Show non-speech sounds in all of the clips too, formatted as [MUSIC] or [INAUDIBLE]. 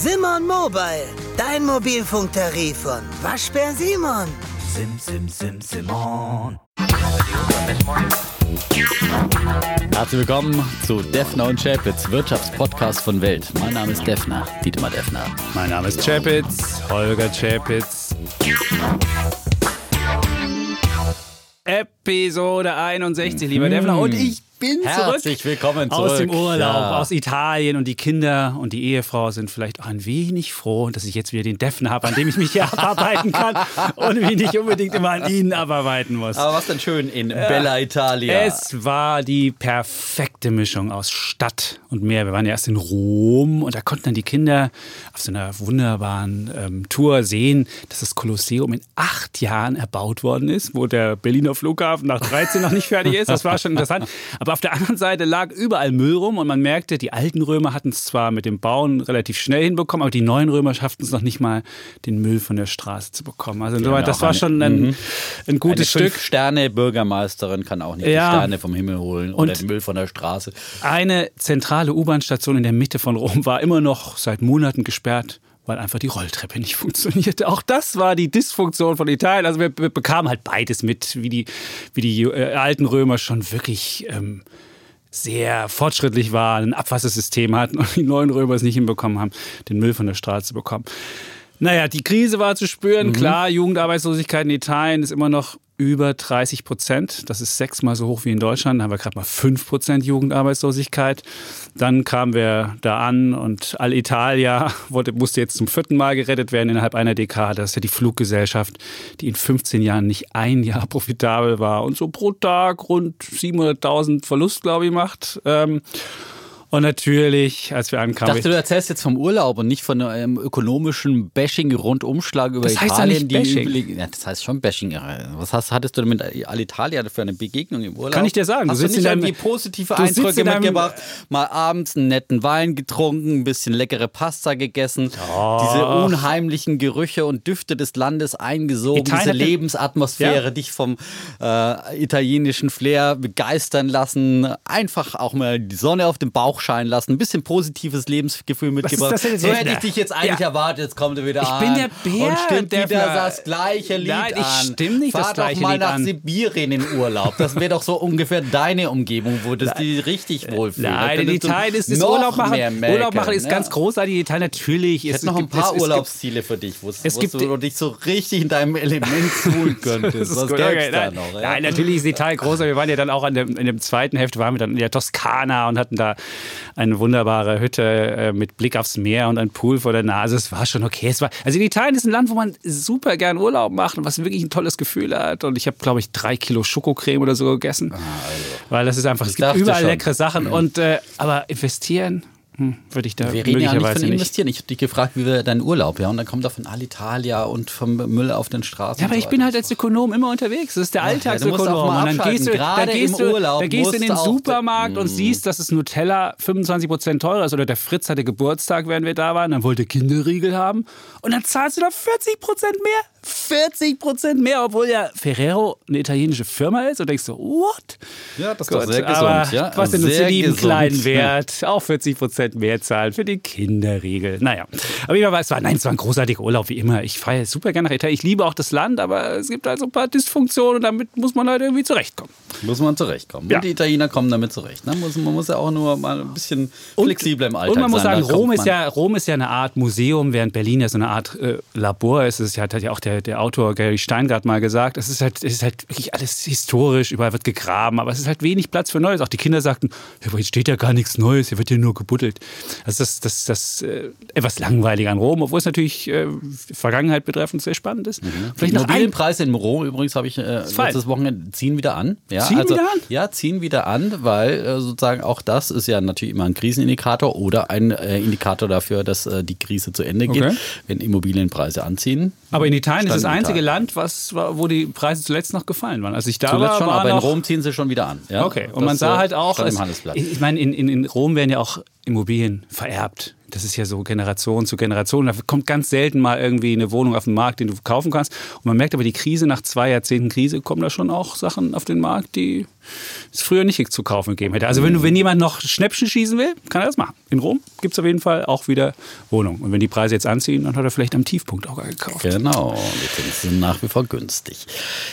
Simon Mobile, dein Mobilfunktarif von Waschbär Simon. Sim, sim, sim, Simon. Herzlich willkommen zu Defner und Chapitz, Wirtschaftspodcast von Welt. Mein Name ist Defner, Dietmar Defner. Mein Name ist Chapitz, Holger Chapitz. Episode 61, lieber Defner. Und ich bin zurück. Herzlich willkommen zurück. Aus dem Urlaub, Ja. aus Italien und die Kinder und die Ehefrau sind vielleicht auch ein wenig froh, dass ich jetzt wieder den Defner habe, an dem ich mich hier [LAUGHS] abarbeiten kann und mich nicht unbedingt immer an ihnen abarbeiten muss. Aber was denn schön in Bella Italia? Es war die perfekte Mischung aus Stadt und Meer. Wir waren ja erst in Rom und da konnten dann die Kinder auf so einer wunderbaren ähm, Tour sehen, dass das Kolosseum in acht Jahren erbaut worden ist, wo der Berliner Flughafen nach 13 noch nicht fertig ist. Das war schon interessant. [LAUGHS] Aber auf der anderen Seite lag überall Müll rum und man merkte, die alten Römer hatten es zwar mit dem Bauen relativ schnell hinbekommen, aber die neuen Römer schafften es noch nicht mal, den Müll von der Straße zu bekommen. Also haben ja das war eine- schon ein, ein Eine gutes Stück. Fünf-Sterne-Bürgermeisterin kann auch nicht Ja. die Sterne vom Himmel holen oder Und- den Müll von der Straße. Eine zentrale U-Bahn-Station in der Mitte von Rom war immer noch seit Monaten gesperrt, weil einfach die Rolltreppe nicht [LAUGHS] funktionierte. Auch das war die Dysfunktion von Italien. Also wir, wir bekamen halt beides mit, wie die, wie die äh, alten Römer schon wirklich ähm, sehr fortschrittlich waren, ein Abwassersystem hatten und die neuen Römer es nicht hinbekommen haben, den Müll von der Straße zu bekommen. Naja, die Krise war zu spüren. Klar, Jugendarbeitslosigkeit in Italien ist immer noch über 30 Prozent. Das ist sechsmal so hoch wie in Deutschland. Da haben wir gerade mal 5 Prozent Jugendarbeitslosigkeit. Dann kamen wir da an und Alitalia [LAUGHS] wurde, musste jetzt zum vierten Mal gerettet werden innerhalb einer Dekade. Das ist ja die Fluggesellschaft, die in 15 Jahren nicht ein Jahr [LAUGHS] profitabel war und so pro Tag rund 700.000 Verlust, glaube ich, macht. Ähm, und natürlich, als wir Ich ankamen, dachte, du erzählst jetzt vom Urlaub und nicht von einem ökonomischen Bashing-Rundumschlag über Das heißt ja Italien. nicht die Bashing. Ja, das heißt schon Bashing. Was hast, hattest du denn mit Alitalia für eine Begegnung im Urlaub? Kann ich dir sagen, du Hast du sitzt nicht irgendwie positive du Eindrücke mitgebracht? Mal abends einen netten Wein getrunken, ein bisschen leckere Pasta gegessen, diese unheimlichen Gerüche und Düfte des Landes eingesogen, Italien diese Lebensatmosphäre, Ja. dich vom äh, italienischen Flair begeistern lassen, einfach auch mal die Sonne auf den Bauch scheinen lassen, ein bisschen positives Lebensgefühl mitgebracht. das denn jetzt? so hätte ich dich jetzt eigentlich Ja. erwartet, jetzt kommt er wieder Ich an. bin der Bär, Und stimmt der wieder das gleiche Lied Nein, ich an. stimm nicht Fahr das gleiche doch mal Lied nach an. Sibirien in Urlaub. Das wäre doch so ungefähr deine Umgebung, wo das die richtig wohlfühlen. Da Nein, in Italien ist das noch Urlaub machen. Urlaub machen ist ja. ganz großartig. in Italien natürlich. Ich Es hätte noch ein paar Urlaubsziele für dich, wo, es wo gibt- du dich so richtig in deinem Element [LAUGHS] suhlen könntest. Das ist Was okay. da Nein, noch? nein, natürlich ist Italien groß. Wir waren ja dann auch an dem, in dem zweiten Heft, waren wir dann in der Toskana und hatten da eine wunderbare Hütte äh, mit Blick aufs Meer und ein Pool vor der Nase. Es war schon okay. Es war, also in Italien ist ein Land, wo man super gern Urlaub macht und was wirklich ein tolles Gefühl hat. Und ich habe, glaube ich, drei Kilo Schokocreme oder so gegessen. Weil das ist einfach, es gibt überall schon. leckere Sachen. Und, äh, aber investieren hm, würde ich da Wir reden ja nicht von nicht. investieren. Ich habe dich gefragt, wie wäre dein Urlaub? Ja, und dann kommt da von Alitalia und vom Müll auf den Straßen. Ja, aber ich so bin halt als Ökonom immer unterwegs. Das ist der ja, Alltagsökonom. und dann gehst du, Gerade gehst im du, Urlaub dann gehst du in den Supermarkt und siehst, dass das Nutella 25 Prozent teurer ist. Oder der Fritz hatte Geburtstag, während wir da waren. Dann wollte er Kinderriegel haben. Und dann zahlst du da 40 Prozent mehr. 40 Prozent mehr, obwohl ja Ferrero eine italienische Firma ist. Und denkst du, what? Ja, das ist Gut, doch sehr gesund. aber ja? kostet uns Sehr lieben gesund. kleinen [LAUGHS] Wert. Auch 40 Prozent mehr zahlen für die Kinderriegel. Naja, aber ich es war, nein, es war ein großartiger Urlaub, wie immer. Ich fahre super gerne nach Italien. Ich liebe auch das Land, aber es gibt halt so ein paar Dysfunktionen und damit muss man halt irgendwie zurechtkommen. Muss man zurechtkommen. Ja. Und die Italiener kommen damit zurecht. Ne? Muss, man muss ja auch nur mal ein bisschen flexibler im Alltag Und man muss sein. sagen, Da Rom ist, ja, Rom ist ja eine Art Museum, während Berlin ja so eine Art äh, Labor ist. Das hat ja auch der, der Autor Gary Steingart mal gesagt. Es ist, halt, es ist halt wirklich alles historisch, überall wird gegraben, aber es ist halt wenig Platz für Neues. Auch die Kinder sagten, ja, jetzt steht ja gar nichts Neues, hier wird hier nur gebuddelt. Also das, das, das äh, etwas langweilig an Rom, obwohl es natürlich äh, Vergangenheit betreffend sehr spannend ist. Die Vielleicht ein, Immobilienpreise in Rom übrigens habe ich äh, letztes Wochenende ziehen wieder an. Ja, Ziehen also, wieder an? Ja, ziehen wieder an, weil äh, sozusagen auch das ist ja natürlich immer ein Krisenindikator oder ein äh, Indikator dafür, dass äh, die Krise zu Ende geht, Okay. wenn Immobilienpreise anziehen. aber in Italien ist das Stand in einzige. Land, was, wo die Preise zuletzt noch gefallen waren. Als ich da Zuletzt war, schon, war aber in Rom ziehen sie schon wieder an. Ja? Okay, und Das, man sah äh, halt auch, es, ich meine, in, in, in Rom werden ja auch Immobilien vererbt. Das ist ja so Generation zu Generation. Da kommt ganz selten mal irgendwie eine Wohnung auf den Markt, den du kaufen kannst. Und man merkt aber die Krise, nach zwei Jahrzehnten Krise, kommen da schon auch Sachen auf den Markt, die es früher nicht zu kaufen gegeben hätte. Also wenn, du, wenn jemand noch Schnäppchen schießen will, kann er das machen. In Rom gibt es auf jeden Fall auch wieder Wohnungen. Und wenn die Preise jetzt anziehen, dann hat er vielleicht am Tiefpunkt auch gekauft. Genau, die Zinsen sind nach wie vor günstig.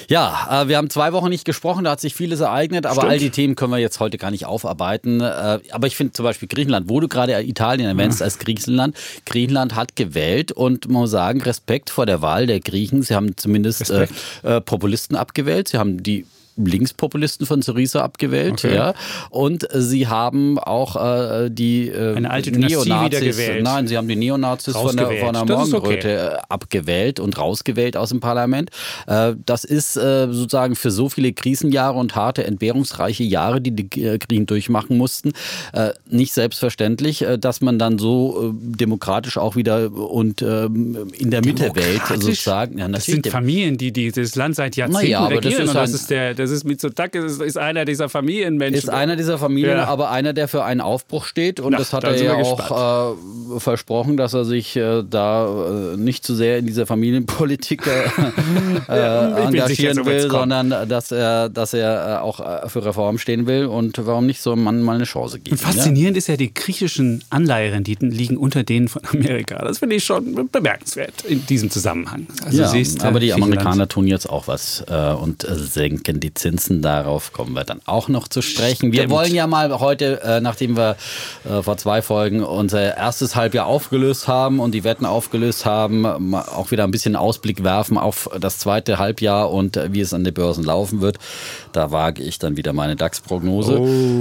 Ja, äh, wir haben zwei Wochen nicht gesprochen, da hat sich vieles ereignet, aber Stimmt. all die Themen können wir jetzt heute gar nicht aufarbeiten. Äh, Aber ich finde zum Beispiel Griechenland, wo du gerade Italien erwähnst als Griechenland, Griechenland hat gewählt und man muss sagen, Respekt vor der Wahl der Griechen. Sie haben zumindest äh, äh, Populisten abgewählt, sie haben die Linkspopulisten von Syriza abgewählt, Okay. ja. Und sie haben auch äh, die äh, Eine alte Dynastie Neonazis, nein, sie haben die Neonazis von der, von der. Das ist okay. Morgenröte äh, abgewählt und rausgewählt aus dem Parlament. Äh, Das ist äh, sozusagen für so viele Krisenjahre und harte, entbehrungsreiche Jahre, die die äh, Griechen durchmachen mussten, äh, nicht selbstverständlich, äh, dass man dann so äh, demokratisch auch wieder und ähm, in der Mitte wählt, sozusagen. Ja, Das sind Familien, die, die das Land seit Jahrzehnten Naja, aber das regieren. ist und das ist der, das ist Mitsotakis, ist, ist einer dieser Familienmenschen. ist einer dieser Familien, Ja. aber einer, der für einen Aufbruch steht. Und Na, das hat er ja auch äh, versprochen, dass er sich äh, da äh, nicht zu sehr in dieser Familienpolitik [LAUGHS] äh, [LAUGHS] äh, bin sicher, engagieren so wird's will, sondern dass er, dass er äh, auch äh, für Reform stehen will. Und warum nicht so einem Mann mal eine Chance geben? Und faszinierend ist ja, die griechischen Anleiherenditen liegen unter denen von Amerika. Das finde ich schon bemerkenswert in diesem Zusammenhang. Also Ja, siehst, äh, aber die Amerikaner tun jetzt auch was äh, und äh, senken die Zinsen. Darauf kommen wir dann auch noch zu sprechen. Wir Stimmt. wollen ja mal heute, äh, nachdem wir äh, vor zwei Folgen unser erstes Halbjahr aufgelöst haben und die Wetten aufgelöst haben, auch wieder ein bisschen Ausblick werfen auf das zweite Halbjahr und äh, wie es an den Börsen laufen wird. Da wage ich dann wieder meine DAX-Prognose.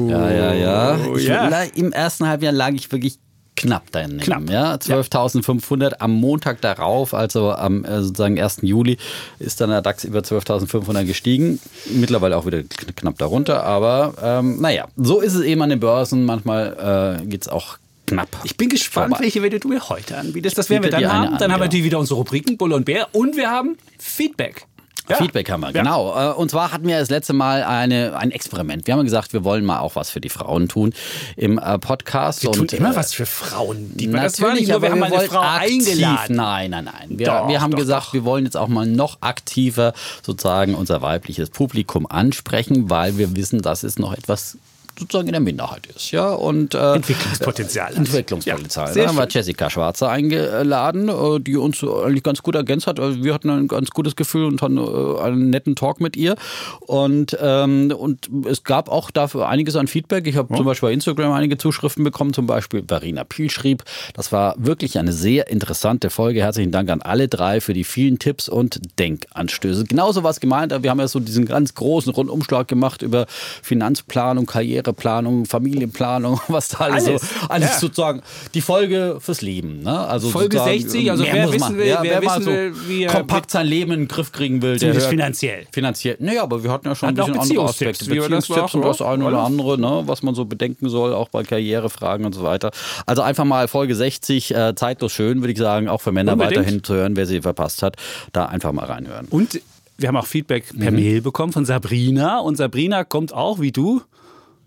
ja, ja, ja. Ich, ja. la- Im ersten Halbjahr lag ich wirklich knapp daneben. Knapp. Ja, 12.500 am Montag darauf, also am äh, sozusagen 1. Juli, ist dann der DAX über 12.500 gestiegen. Mittlerweile auch wieder kn- knapp darunter, aber ähm, naja, so ist es eben an den Börsen. Manchmal äh, geht es auch knapp. Ich bin gespannt, vorbei. welche Wette du mir heute anbietest. Das werden wir dann haben. an, Dann haben wir ja. natürlich wieder unsere Rubriken Bulle und Bär und wir haben Feedback. Ja. Feedback haben wir, Ja. genau. Äh, Und zwar hatten wir das letzte Mal eine, ein Experiment. Wir haben gesagt, wir wollen mal auch was für die Frauen tun im äh, Podcast. Wir tun und, immer äh, was für Frauen. Die, Natürlich, das war nicht nur, aber wir haben mal eine Frau aktiv, eingeladen. Nein, nein, nein. Wir, Doch, wir haben doch, gesagt, doch. wir wollen jetzt auch mal noch aktiver sozusagen unser weibliches Publikum ansprechen, weil wir wissen, dass es noch etwas sozusagen in der Minderheit ist. Ja, und, äh, Entwicklungspotenzial. Entwicklungspotenzial. Ja, da haben wir. Jessica Schwarzer eingeladen, äh, die uns eigentlich ganz gut ergänzt hat. Also wir hatten ein ganz gutes Gefühl und hatten äh, einen netten Talk mit ihr. Und, ähm, und es gab auch dafür einiges an Feedback. Ich habe zum Beispiel bei Instagram einige Zuschriften bekommen. Zum Beispiel Verena Piel schrieb, das war wirklich eine sehr interessante Folge. Herzlichen Dank an alle drei für die vielen Tipps und Denkanstöße. Genauso was gemeint. Wir haben ja so diesen ganz großen Rundumschlag gemacht über Finanzplanung, Karriereplanung, Familienplanung, [LAUGHS] was da alles, Alles. so, alles Ja. sozusagen die Folge fürs Leben. Ne? Also Folge sozusagen, 60, also mehr wer wissen man- will- ja, wer mal wissen will, wie er kompakt sein Leben in den Griff kriegen will, der hört, finanziell. Finanziell. Naja, aber wir hatten ja schon Hat ein bisschen andere Aspekte. Beziehungstipps und das eine oder andere, ne, was man so bedenken soll, auch bei Karrierefragen und so weiter. Also einfach mal Folge 60, äh, zeitlos schön, würde ich sagen, auch für Männer Unbedingt. weiterhin zu hören, wer sie verpasst hat, da einfach mal reinhören. Und wir haben auch Feedback per Mhm. Mail bekommen von Sabrina. Und Sabrina kommt auch, wie du,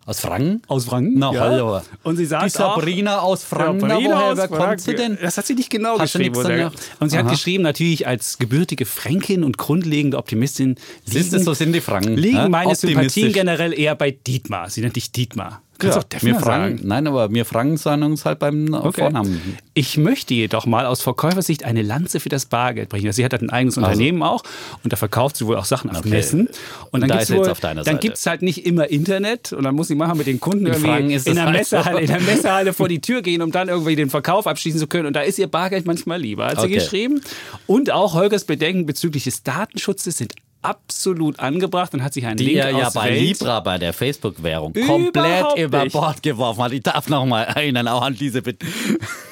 Aus Franken? aus Franken. Na, hallo. Und sie sagt Die Sabrina aus Franken, na, Sabrina woher, aus wer kommt sie denn? Das hat sie nicht genau Hast geschrieben. oder? Und sie hat Aha. geschrieben, natürlich als gebürtige Fränkin und grundlegende Optimistin Siehst du, so sind die Franken. liegen meine. Sympathien generell eher bei Dietmar. Sie nennt dich Dietmar. Kannst Ja, auch Defner wir Franken, sagen. nein, aber wir Franken sagen uns halt beim Okay. Vornamen. Ich möchte jedoch mal aus Verkäufersicht eine Lanze für das Bargeld brechen. Also sie hat halt ein eigenes Unternehmen auch und da verkauft sie wohl auch Sachen auf Okay. Messen. Und dann Da sie gibt es halt nicht immer Internet und dann muss sie machen mit den Kunden Franken irgendwie ist in der, halt. Messehalle, in der [LAUGHS] Messehalle vor die Tür gehen, um dann irgendwie den Verkauf abschließen zu können. Und da ist ihr Bargeld manchmal lieber, hat sie Okay. geschrieben. Und auch Holgers Bedenken bezüglich des Datenschutzes sind absolut angebracht. Dann hat sich ein Die Link er ja aus bei Welt Libra, bei der Facebook-Währung, komplett über. Bord geworfen hat. Ich darf noch mal erinnern, auch an diese be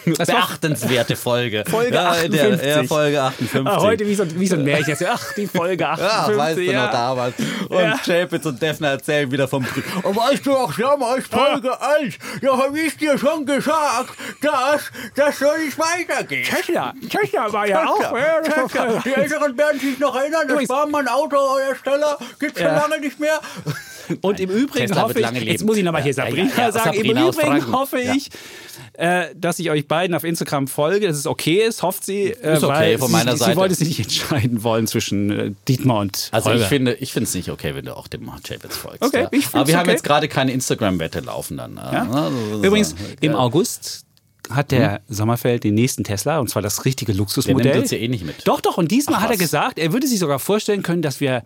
war- beachtenswerte Folge. Folge ja, in Der, 58. ja, Folge 58. Ah, heute wie so, wie so ein Märchen. Ach, die Folge 58. ja, weißt du ja. noch damals. Und Ja. Chapitz und Defner erzählen wieder vom Krieg. Oh, weißt du auch damals, Folge 1, ja, hab ich dir schon gesagt, dass das soll nicht weitergehen. Tesla, Tesla war ja auch. Ja, das war- Die Älteren werden sich noch erinnern, das war mein Autohersteller, gibt's schon Ja. lange nicht mehr. [LAUGHS] Und im Übrigen Tesla hoffe ich, jetzt muss ich nochmal hier ja, Sabrina ja, ja, sagen, Sabrina im aus Übrigen hoffe Ja. ich, äh, dass ich euch beiden auf Instagram folge, dass es okay ist, hofft sie, äh, Ist okay weil von sie, meiner sie Seite. wollte sich nicht entscheiden wollen zwischen äh, Dietmar und Also Holger. ich finde, ich finde es nicht okay, wenn du auch dem Chapitz folgst. Okay, ja. ich Aber wir haben okay. jetzt gerade keine Instagram-Wette laufen dann. Ja? Also, Übrigens, im August hat der Sommerfeld den nächsten Tesla und zwar das richtige Luxusmodell. Der nimmt uns ja eh nicht mit. Doch, doch. Und diesmal Ach, hat er gesagt, er würde sich sogar vorstellen können, dass wir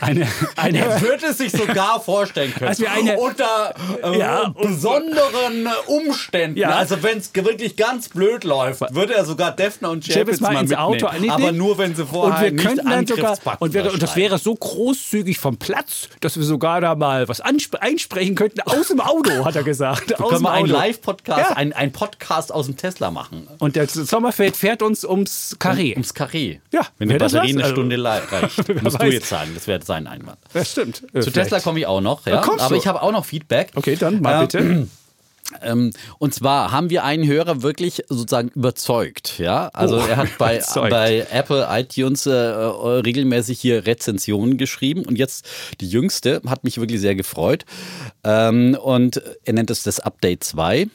eine, eine würde es sich sogar vorstellen können. Als wir eine- unter äh, Ja, und- besonderen Umständen. Ja. Also wenn es wirklich ganz blöd läuft, würde er sogar Defner und Chapitz mal mal ins mitnehmen. Auto. Nee, Aber nee. nur wenn sie und vorher wir nicht dann sogar und, wäre, und das wäre so großzügig vom Platz, dass wir sogar da mal was einsprechen könnten aus dem Auto, hat er gesagt. aus Können dem wir einen. Live-Podcast, Ja. ein, ein Podcast aus dem Tesla machen? Und der Sommerfeld fährt uns ums Karree. Ums Karree. Ja, Wenn die das Batterie was? eine Also- Stunde lei- [LAUGHS] reicht. Musst du weiß. jetzt sagen, das wäre sein Einwand. Das stimmt. Zu Tesla komme ich auch noch, ja. Aber ich habe auch noch Feedback. Okay, dann mal Äh, bitte. [CLEARS THROAT] Ähm, und zwar haben wir einen Hörer wirklich sozusagen überzeugt, ja. Also Oh, er hat bei, überzeugt. bei Apple iTunes äh, äh, regelmäßig hier Rezensionen geschrieben und jetzt die jüngste hat mich wirklich sehr gefreut. Ähm, und er nennt es das Update 2.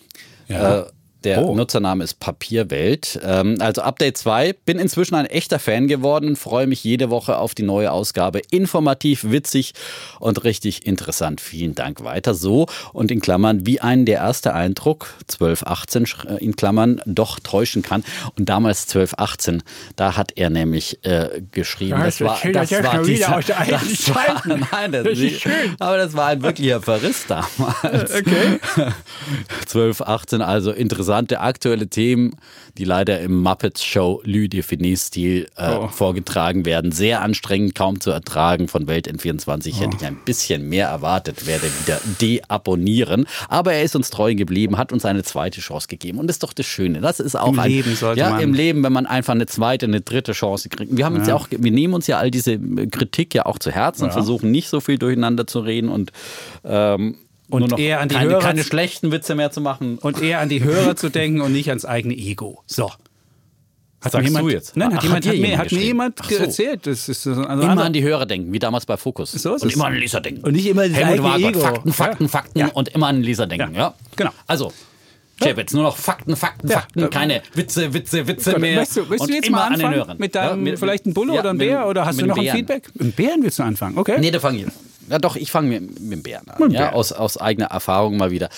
Ja. Äh, der Oh. Nutzername ist Papierwelt. Ähm, also Update 2. Bin inzwischen ein echter Fan geworden, freue mich jede Woche auf die neue Ausgabe. Informativ, witzig und richtig interessant. Vielen Dank weiter so. Und in Klammern, wie einen der erste Eindruck, 1218 sch- äh, in Klammern, doch täuschen kann. Und damals 1218, da hat er nämlich äh, geschrieben, Ja, das das war, das war dieser, das [LAUGHS] nein, das, Das ist nicht, schön. aber das war ein wirklicher Verriss [LAUGHS] damals. Okay. [LAUGHS] 12, 18, also interessante aktuelle Themen, die leider im Muppets Show Lü de Finis-Stil äh, Oh. vorgetragen werden. Sehr anstrengend, kaum zu ertragen. Von Welt N24 Oh. hätte ich ein bisschen mehr erwartet, werde wieder deabonnieren. Aber er ist uns treu geblieben, hat uns eine zweite Chance gegeben. Und das ist doch das Schöne. Das ist auch Im ein, Leben sollte ja, man- im Leben, wenn man einfach eine zweite, eine dritte Chance kriegt. Wir haben uns ja auch, wir nehmen uns ja all diese Kritik ja auch zu Herzen und versuchen nicht so viel durcheinander zu reden und ähm, Und eher an die keine, Hörer keine zu- schlechten Witze mehr zu machen. Und eher an die Hörer zu denken und nicht ans eigene Ego. So. Hat Sagst jemand, du jetzt? Nein, hat, Ach, jemand, hat mir, hat mir jemand so. erzählt. Das ist also Immer andere- an die Hörer denken, wie damals bei Fokus. So und immer an den Leser denken. Und nicht immer das Helmut Margot, Ego. Fakten, Fakten, Ja. Fakten Ja. und immer an den Leser denken. Ja, Ja. Genau. Also, Chapitz, nur noch Fakten, Fakten, Ja. Fakten, keine Witze, Witze, Witze Gott, mehr. Möchtest du, und du jetzt immer mal an den anfangen Hörern. mit deinem, Ja, mit- vielleicht ein Bulle ja, oder ein Bär? Oder hast du noch ein. Feedback? Mit dem Bären willst du anfangen, okay? Nee, da fange ich. Ja, doch, ich fange mit, mit dem Bären an. Mit ja, Bären. aus, aus eigener Erfahrung mal wieder.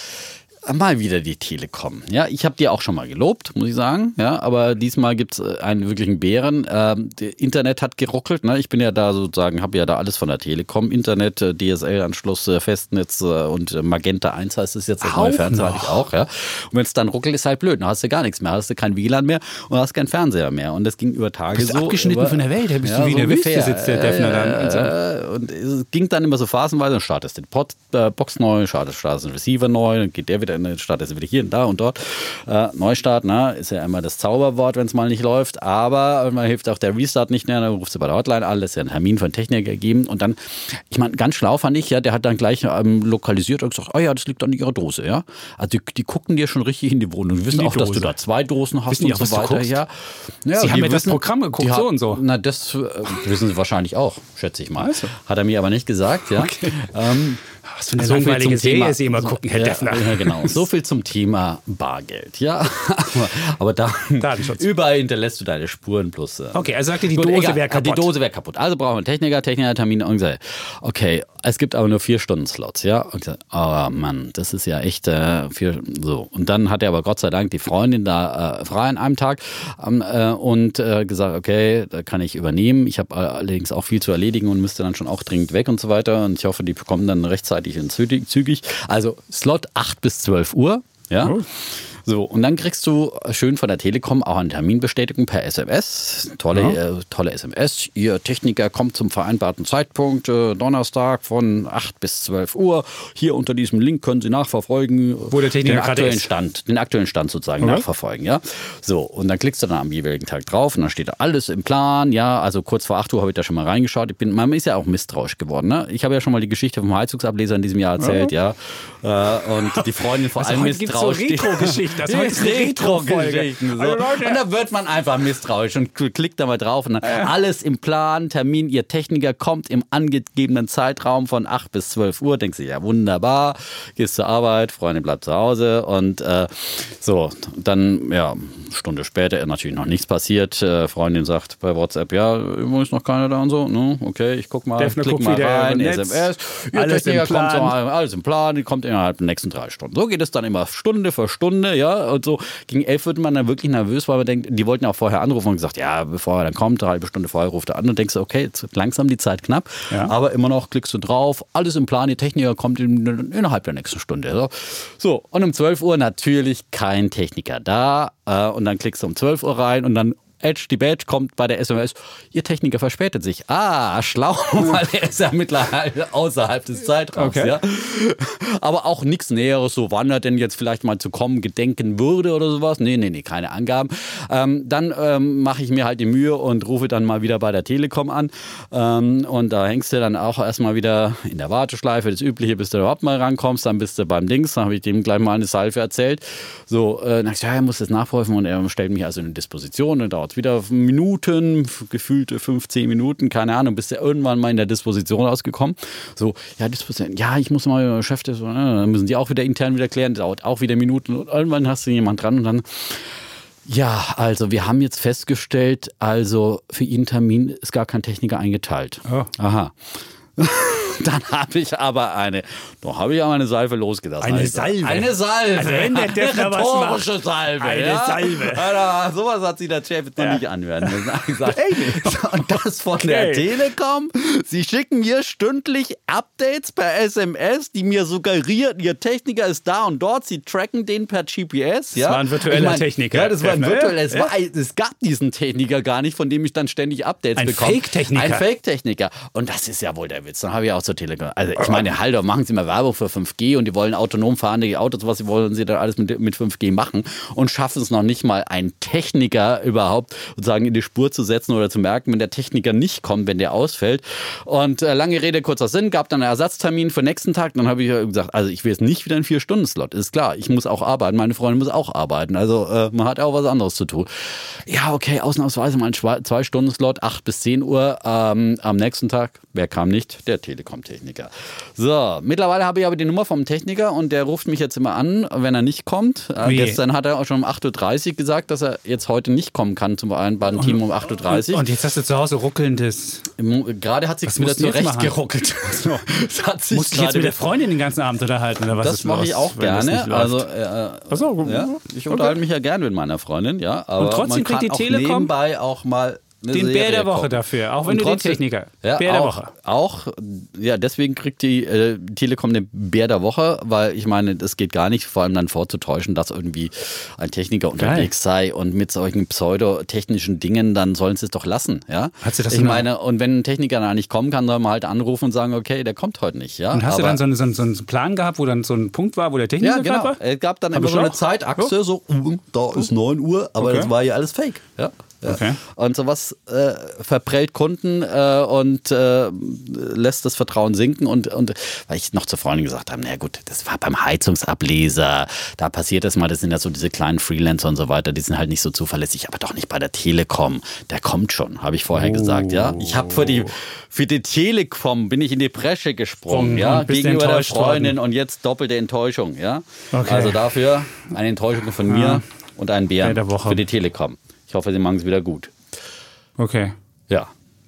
Mal wieder die Telekom. Ja, ich habe die auch schon mal gelobt, muss ich sagen. Ja, aber diesmal gibt es einen wirklichen Bären. Ähm, Internet hat geruckelt. Ne? Ich bin ja da sozusagen, habe ja da alles von der Telekom. Internet, äh, DSL-Anschluss, äh, Festnetz äh, und äh, Magenta 1 heißt es jetzt. Das neue Auch Fernseher habe ich auch. Ja. Und wenn es dann ruckelt, ist halt blöd. Dann hast du gar nichts mehr. Hast du kein WLAN mehr und hast keinen Fernseher mehr. Und das ging über Tage Bist du so. abgeschnitten über, von der Welt, da bist du ja, wie in so der Wüste, sitzt der Defner dann. Äh, und es ging dann immer so phasenweise, dann startest du die Pod, äh, Box neu, startest, startest den Receiver neu, dann geht der wieder in den startest du wieder hier und da und dort. Äh, Neustart, na, ist ja immer das Zauberwort, wenn es mal nicht läuft, aber man hilft auch der Restart nicht mehr, dann rufst du bei der Hotline an, lässt ja einen Termin von Techniker geben und dann, ich meine, ganz schlau fand ich, ja, der hat dann gleich ähm, lokalisiert und gesagt, oh ja, das liegt an ihrer Dose, ja. Also die, die gucken dir schon richtig in die Wohnung, die wissen die auch, dass du Dose. da zwei Dosen hast Wissen und auch, so weiter, ja. ja. Sie die haben ja das Programm geguckt, so und so. Na, das äh, wissen sie wahrscheinlich auch, schätze ich mal. Also. Hat er mir aber nicht gesagt, ja. Ähm, Was für eine so viel langweilige zum Serie Thema- Sie immer gucken, Herr ja, Defner. Ja, genau. So viel zum Thema Bargeld, ja. aber, aber da überall hinterlässt du deine Spuren plus. Äh, Okay, er sagte, die Gut, Dose wäre kaputt. Die Dose wäre kaputt. Also brauchen wir einen Techniker, Technikertermin und okay, es gibt aber nur vier Stunden Slots, ja. Und gesagt, oh Mann, das ist ja echt äh, vier, so. Und dann hat er aber Gott sei Dank die Freundin da äh, frei an einem Tag ähm, äh, und äh, gesagt, okay, da kann ich übernehmen. Ich habe allerdings auch viel zu erledigen und müsste dann schon auch dringend weg und so weiter. Und ich hoffe, die kommen dann rechtzeitig und zügig. Also Slot 8 bis 12 Uhr, ja. So, und dann kriegst du schön von der Telekom auch eine Terminbestätigung per SMS. Tolle, äh, tolle SMS. Ihr Techniker kommt zum vereinbarten Zeitpunkt, äh, Donnerstag von 8 bis 12 Uhr. Hier unter diesem Link können Sie nachverfolgen, Wo der Techniker den aktuellen ist. Stand, den aktuellen Stand sozusagen Okay. nachverfolgen, ja. So, und dann klickst du dann am jeweiligen Tag drauf und dann steht da alles im Plan, ja. Also kurz vor 8 Uhr habe ich da schon mal reingeschaut. Ich bin, man ist ja auch misstrauisch geworden, ne? Ich habe ja schon mal die Geschichte vom Heizungsableser in diesem Jahr erzählt, ja. Äh, und die Freundin [LAUGHS] vor allem heute gibt's so misstrauisch. Das ist. Retro-Geschichten. So. Also Leute- und da wird man einfach misstrauisch und klickt da mal drauf. Und dann alles im Plan, Termin, ihr Techniker kommt im angegebenen Zeitraum von 8 bis 12 Uhr. Denkst du, ja wunderbar, gehst zur Arbeit, Freundin bleibt zu Hause. Und äh, so, dann, ja, Stunde später natürlich noch nichts passiert. Äh, Freundin sagt bei WhatsApp, ja, übrigens noch keiner da und so. Ne? Okay, ich guck mal, Defner klick mal rein, im. SMS. Ihr Alles im Techniker kommt so, Plan. alles im Plan, die kommt innerhalb der nächsten drei Stunden. So geht es dann immer Stunde für Stunde, ja. Und so gegen elf wird man dann wirklich nervös, weil man denkt, die wollten ja auch vorher anrufen und gesagt, ja, bevor er dann kommt, eine halbe Stunde vorher ruft er an und denkst, du, okay, jetzt wird langsam die Zeit knapp. Ja. Aber immer noch klickst du drauf, alles im Plan, die Techniker kommt in, innerhalb der nächsten Stunde. So. so, und um 12 Uhr natürlich kein Techniker da. Äh, und dann klickst du um 12 Uhr rein und dann Edge, die Badge kommt bei der SMS, Ihr Techniker verspätet sich. Ah, schlau, [LAUGHS] weil er ist ja mittlerweile außerhalb des Zeitraums. Okay. Ja. Aber auch nichts Näheres, so wann er denn jetzt vielleicht mal zu kommen gedenken würde oder sowas. Nee, nee, nee, keine Angaben. Ähm, dann ähm, mache ich mir halt die Mühe und rufe dann mal wieder bei der Telekom an. Ähm, und da hängst du dann auch erstmal wieder in der Warteschleife, das Übliche, bis du überhaupt mal rankommst. Dann bist du beim Dings, dann habe ich dem gleich mal eine Salve erzählt. So, äh, dann ich gesagt, ja, er muss das nachprüfen und er stellt mich also in Disposition. Dann dauert es wieder Minuten, gefühlte 15 Minuten, keine Ahnung, bis er irgendwann mal in der Disposition rausgekommen. So, ja, Disposition, ja, ich muss mal mit Chef, ne, dann müssen die auch wieder intern wieder klären, dauert auch wieder Minuten und irgendwann hast du jemand dran und dann ja, also wir haben jetzt festgestellt, also für Ihren Termin ist gar kein Techniker eingeteilt. Oh. Aha. [LAUGHS] [LAUGHS] Dann habe ich aber eine, da habe ich aber eine Salve losgelassen. Eine Also, Salve? Eine Salve. Also wenn der Defner eine was macht. Salve. Eine ja? Salve. Alter, sowas hat sich der Chef jetzt noch Ja. nicht anwerden müssen. Und das von der Okay. Telekom. Sie schicken mir stündlich Updates per SMS, die mir suggerieren, Ihr Techniker ist da und dort. Sie tracken den per GPS. Ja? war ein virtueller Ich mein, Techniker, Ja, das war ein Defner, virtueller. Es, war, es gab diesen Techniker gar nicht, von dem ich dann ständig Updates Ein bekomme. Fake-Techniker. Ein Fake-Techniker. Und das ist ja wohl der Witz. Dann habe ich auch zur Telekom. Also ich meine, halt doch, machen Sie mal Werbung für 5G und die wollen autonom fahrende Autos, was wollen sie dann alles mit, mit 5G machen und schaffen es noch nicht mal, einen Techniker überhaupt sozusagen in die Spur zu setzen oder zu merken, wenn der Techniker nicht kommt, wenn der ausfällt. Und äh, lange Rede, kurzer Sinn, gab dann einen Ersatztermin für nächsten Tag. Dann habe ich äh, gesagt, also ich will jetzt nicht wieder einen Vier-Stunden-Slot. Ist klar, ich muss auch arbeiten, meine Freundin muss auch arbeiten. Also äh, man hat auch was anderes zu tun. Ja, okay, ausnahmsweise mal ein Zwei-Stunden-Slot, 8 bis 10 Uhr ähm, am nächsten Tag. Wer kam nicht? Der Telekom-Techniker. So, mittlerweile habe ich aber die Nummer vom Techniker und der ruft mich jetzt immer an, wenn er nicht kommt. Äh, gestern hat er auch schon um 8.30 Uhr gesagt, dass er jetzt heute nicht kommen kann zum Vereinbarten-Team um 8.30 Uhr. Und jetzt hast du zu Hause ruckelndes. Gerade hat sich wieder zurecht geruckelt. Sich Musst du [LAUGHS] jetzt gerade mit der Freundin den ganzen Abend unterhalten? Oder was das mache ich auch das gerne. Also, äh, Ach so, ja, ich unterhalte mich ja gerne mit meiner Freundin, ja. Aber trotzdem man kriegt die Telekom nebenbei auch mal Den Serie Bär der Woche gucken. dafür, auch wenn Und du den trotzdem- Techniker. Ja, Bär der auch, Woche. Auch, ja, deswegen kriegt die äh, Telekom den Bär der Woche, weil ich meine, es geht gar nicht, vor allem dann vorzutäuschen, dass irgendwie ein Techniker unterwegs sei und mit solchen pseudotechnischen Dingen, dann sollen sie es doch lassen, ja. Hat sie das ich meine, und wenn ein Techniker da nicht kommen kann, soll man halt anrufen und sagen, okay, der kommt heute nicht, ja. Und hast du Aber- dann so einen, so, einen, so einen Plan gehabt, wo dann so ein Punkt war, wo der Techniker ja, genau. war? Es gab dann Hab immer so eine. Zeitachse, so, uh, da ist 9 Uhr, aber Okay. das war ja alles fake. Ja. Ja. Okay. Und sowas äh, verprellt Kunden äh, und äh, lässt das Vertrauen sinken. Und, und weil ich noch zur Freundin gesagt habe, na gut, das war beim Heizungsableser, da passiert das mal, das sind ja so diese kleinen Freelancer und so weiter, die sind halt nicht so zuverlässig, aber doch nicht bei der Telekom. Der kommt schon, habe ich vorher gesagt, ja. Ich habe für die, für die Telekom bin ich in die Bresche gesprungen, ja, und bist gegenüber der enttäuscht worden. Freundin und jetzt doppelte Enttäuschung, ja. Okay. Also dafür eine Enttäuschung von mir und einen Bären Bär für die Telekom. Ich hoffe, sie machen es wieder gut. Okay.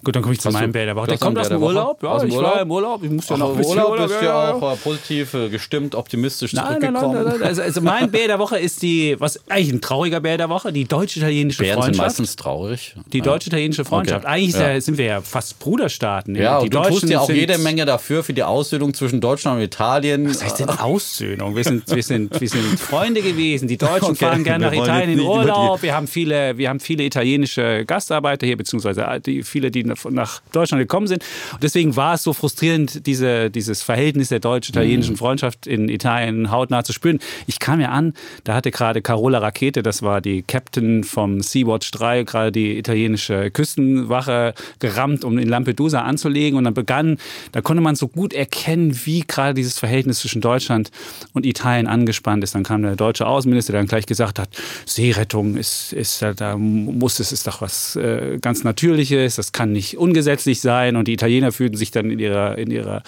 Gut, dann komme ich zu meinem Bär der kommt aus dem? Urlaub. Ja, Aus dem ich Urlaub? war im Urlaub. Ich muss ja noch ein im bisschen Urlaub bist du ja, ja auch äh, positiv äh, gestimmt, optimistisch Nein, nein, nein, zurückgekommen. nein, nein. Also, also mein Bär der Woche ist die, was eigentlich ein trauriger Bär der Woche, die deutsch-italienische Bären sind Freundschaft. meistens traurig. Die deutsch-italienische Freundschaft. Okay. Eigentlich Ja. sind wir ja fast Bruderstaaten. Ja, die und du tust ja auch jede Menge dafür für die Aussöhnung zwischen Deutschland und Italien. Was heißt denn Aussöhnung? Wir sind, wir, sind, wir sind Freunde gewesen. Die Deutschen Okay, fahren gerne nach Italien in Urlaub. Wir haben viele, wir haben viele italienische Gastarbeiter hier, beziehungsweise die, viele, die nach Deutschland gekommen sind. Und deswegen war es so frustrierend, diese, dieses Verhältnis der deutsch-italienischen Freundschaft in Italien hautnah zu spüren. Ich kam ja an, da hatte gerade Carola Rakete, das war die Captain vom Sea-Watch 3, gerade die italienische Küstenwache gerammt, um in Lampedusa anzulegen. Und dann begann, da konnte man so gut erkennen, wie gerade dieses Verhältnis zwischen Deutschland und Italien angespannt ist. Dann kam der deutsche Außenminister, der dann gleich gesagt hat, Seerettung ist, ist da muss es ist doch was äh, ganz Natürliches, das kann nicht ungesetzlich sein. Und die Italiener fühlten sich dann in ihrer, in ihrer,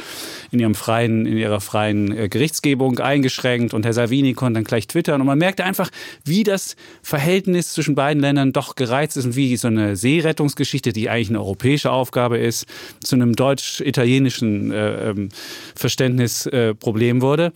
in ihrem freien, in ihrer freien äh, Gerichtsgebung eingeschränkt. Und Herr Salvini konnte dann gleich twittern. Und man merkte einfach, wie das Verhältnis zwischen beiden Ländern doch gereizt ist und wie so eine Seerettungsgeschichte, die eigentlich eine europäische Aufgabe ist, zu einem deutsch-italienischen äh, ähm, Verständnisproblem wurde.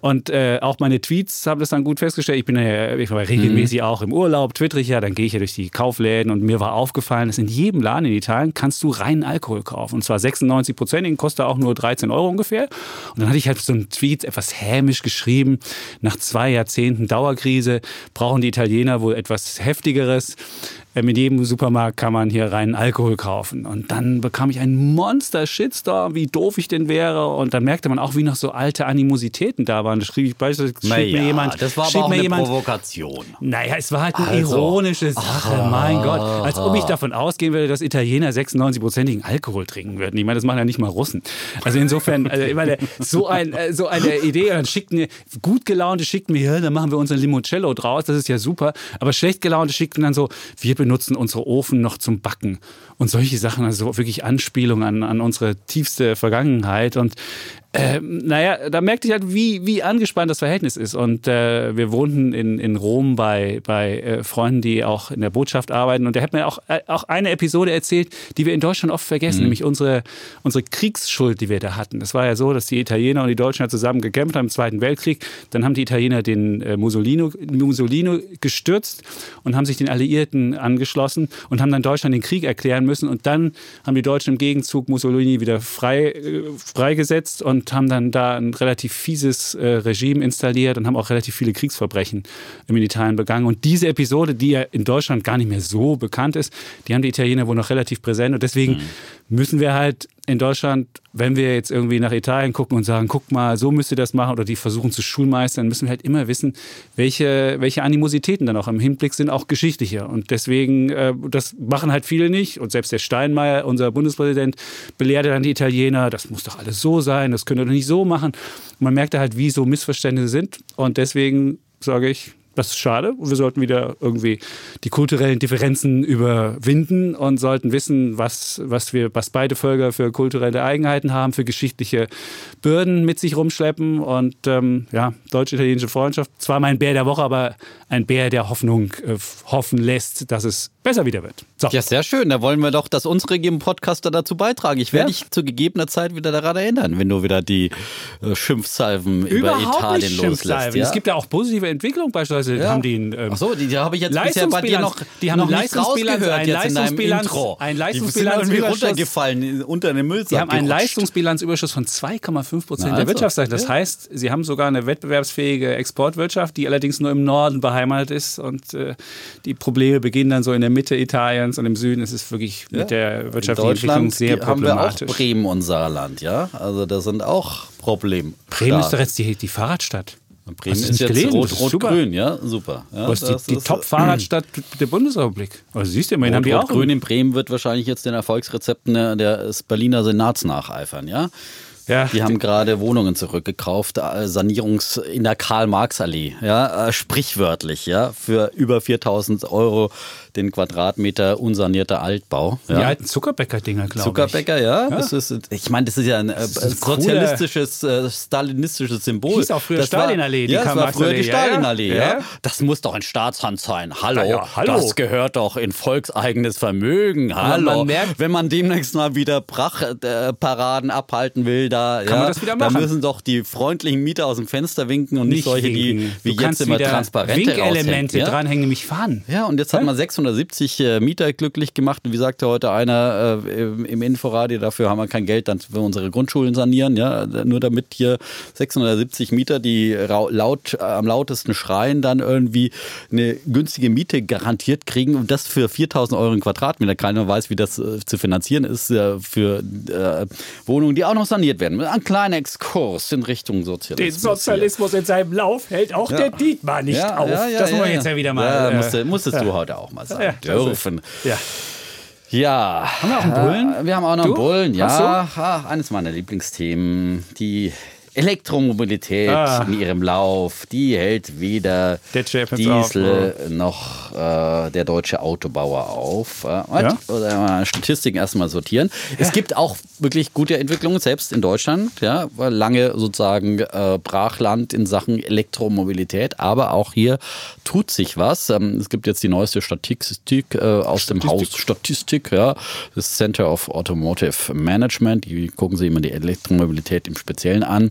Und äh, auch meine Tweets haben das dann gut festgestellt. Ich bin ja ich war regelmäßig mhm. auch im Urlaub, twitter ich ja, dann gehe ich ja durch die Kaufläden und mir war aufgefallen, dass in jedem Laden in Italien kannst du reinen Alkohol kaufen. Und zwar 96 Prozent, den kostet auch nur 13 Euro ungefähr. Und dann hatte ich halt so einen Tweet etwas hämisch geschrieben. Nach zwei Jahrzehnten Dauerkrise brauchen die Italiener wohl etwas Heftigeres. Äh, mit jedem Supermarkt kann man hier reinen Alkohol kaufen. Und dann bekam ich einen Monster-Shitstorm, wie doof ich denn wäre. Und dann merkte man auch, wie noch so alte Animositäten da waren. Da schrieb ich beispielsweise, naja, mir jemand. Das war aber auch eine jemand, Provokation. Naja, es war halt eine also, ironische Sache. Aha, mein Gott. Als ob ich davon ausgehen würde, dass Italiener 96-prozentigen Alkohol trinken würden. Ich meine, das machen ja nicht mal Russen. Also insofern, also ich meine, so, ein, äh, so eine Idee. Und dann schickten mir, gut gelaunte schickten mir, ja, dann machen wir unseren Limoncello draus. Das ist ja super. Aber schlecht gelaunte schickten dann so, wir benutzen unsere Ofen noch zum Backen und solche Sachen, also wirklich Anspielungen an, an unsere tiefste Vergangenheit. Und äh, naja, da merkte ich halt, wie, wie angespannt das Verhältnis ist. Und äh, wir wohnten in, in Rom bei, bei äh, Freunden, die auch in der Botschaft arbeiten. Und der hat mir auch, äh, auch eine Episode erzählt, die wir in Deutschland oft vergessen, mhm. nämlich unsere, unsere Kriegsschuld, die wir da hatten. Das war ja so, dass die Italiener und die Deutschen ja zusammen gekämpft haben im Zweiten Weltkrieg. Dann haben die Italiener den äh, Mussolini, Mussolini gestürzt und haben sich den Alliierten angeschlossen und haben dann Deutschland den Krieg erklären müssen. Und dann haben die Deutschen im Gegenzug Mussolini wieder frei, äh, freigesetzt und haben dann da ein relativ fieses äh, Regime installiert und haben auch relativ viele Kriegsverbrechen im Italien begangen. Und diese Episode, die ja in Deutschland gar nicht mehr so bekannt ist, die haben die Italiener wohl noch relativ präsent. Und deswegen mhm. müssen wir halt in Deutschland, wenn wir jetzt irgendwie nach Italien gucken und sagen, guck mal, so müsst ihr das machen oder die versuchen zu schulmeistern, müssen wir halt immer wissen, welche, welche Animositäten dann auch im Hinblick sind, auch geschichtliche. Und deswegen, äh, das machen halt viele nicht. Und selbst der Steinmeier, unser Bundespräsident, belehrte dann die Italiener, das muss doch alles so sein, das könnt ihr doch nicht so machen. Und man merkte halt, wie so Missverständnisse sind. Und deswegen sage ich, das ist schade. Wir sollten wieder irgendwie die kulturellen Differenzen überwinden und sollten wissen, was, was wir, was beide Völker für kulturelle Eigenheiten haben, für geschichtliche Bürden mit sich rumschleppen. Und ähm, ja, deutsch-italienische Freundschaft, zwar mein Bär der Woche, aber ein Bär, der Hoffnung äh, hoffen lässt, dass es besser wieder wird. So. Ja, sehr schön. Da wollen wir doch, dass unsere Podcaster dazu beitragen. Ich werde ja. dich zu gegebener Zeit wieder daran erinnern, wenn du wieder die äh, Schimpfsalven Überhaupt über Italien loslässt. Ja? Es gibt ja auch positive Entwicklungen, beispielsweise ja. haben die einen, ähm, Ach so, die, die habe ich jetzt bisher bei dir noch, die haben noch Leistungsbilanz, ein Leistungsbilanz, Intro. ein Leistungsbilanz die runtergefallen unter eine Müllsack. Die haben einen Leistungsbilanzüberschuss von 2,5 Prozent der Wirtschaftsseite. Das heißt, sie haben sogar eine wettbewerbsfähige Exportwirtschaft, die allerdings nur im Norden beheimatet ist und äh, die Probleme beginnen dann so in der Mitte Italiens und im Süden ist es wirklich ja. mit der wirtschaftlichen Entwicklung sehr problematisch. Haben wir auch Bremen und Saarland, ja? Also das sind auch Probleme. Bremen ist doch jetzt die, die Fahrradstadt. Bremen ist jetzt rot-grün, ja, super. Ja, Was die, die Top-Fahrradstadt der Bundesrepublik. Also siehst du, immerhin haben die auch. Grün in Bremen wird wahrscheinlich jetzt den Erfolgsrezepten des Berliner Senats nacheifern, ja. Ja, die haben gerade Wohnungen zurückgekauft, äh, Sanierungs in der Karl-Marx-Allee, ja, äh, sprichwörtlich, ja, für über 4000 Euro den Quadratmeter unsanierter Altbau. Ja. Die alten Zuckerbäcker-Dinger, glaube ich. Zuckerbäcker, ja. ja. Das ist, ich meine, das ist ja ein äh, sozialistisches, äh, stalinistisches Symbol. Hieß auch früher Stalinallee. Ja, das war früher die Stalinallee, ja. Das muss doch in Staatshand sein. Hallo, hallo, das gehört doch in volkseigenes Vermögen. Hallo. Man merkt, Wenn man demnächst mal wieder Brachparaden abhalten will, da, Kann man das wieder da machen. müssen doch die freundlichen Mieter aus dem Fenster winken und nicht, solche, die winken. wie du jetzt immer transparente Winkelemente dranhängen, nämlich Fahnen. Ja, und jetzt hat man 670 äh, Mieter glücklich gemacht. Und wie sagte heute einer äh, im Inforadio, dafür haben wir kein Geld, dann für unsere Grundschulen sanieren. Ja, nur damit hier 670 Mieter, die laut, äh, am lautesten schreien, dann irgendwie eine günstige Miete garantiert kriegen. Und das für 4000 Euro im Quadratmeter. Keiner weiß, wie das äh, zu finanzieren ist äh, für Wohnungen, die auch noch saniert werden. Ein kleiner Exkurs in Richtung Sozialismus. Den Sozialismus in seinem Lauf hält auch der Dietmar nicht Ja, auf. ja, ja, das muss man ja, jetzt ja wieder mal. Ja, äh, musste, musstest du [LAUGHS] heute auch mal sagen Ja, dürfen. ja. Ja. Haben wir auch einen Bullen? Wir haben auch noch Du? einen Bullen, ja. Ach, eines meiner Lieblingsthemen. Die Elektromobilität Ah. in ihrem Lauf, die hält weder Diesel noch äh, der deutsche Autobauer auf. Äh, Ja? Oder mal Statistiken erstmal sortieren. Es gibt auch wirklich gute Entwicklungen, selbst in Deutschland. Ja, war lange sozusagen äh, Brachland in Sachen Elektromobilität, aber auch hier tut sich was. Ähm, es gibt jetzt die neueste Statistik äh, aus dem Haus Statistik, ja, das Center of Automotive Management. Die gucken sich immer die Elektromobilität im Speziellen an.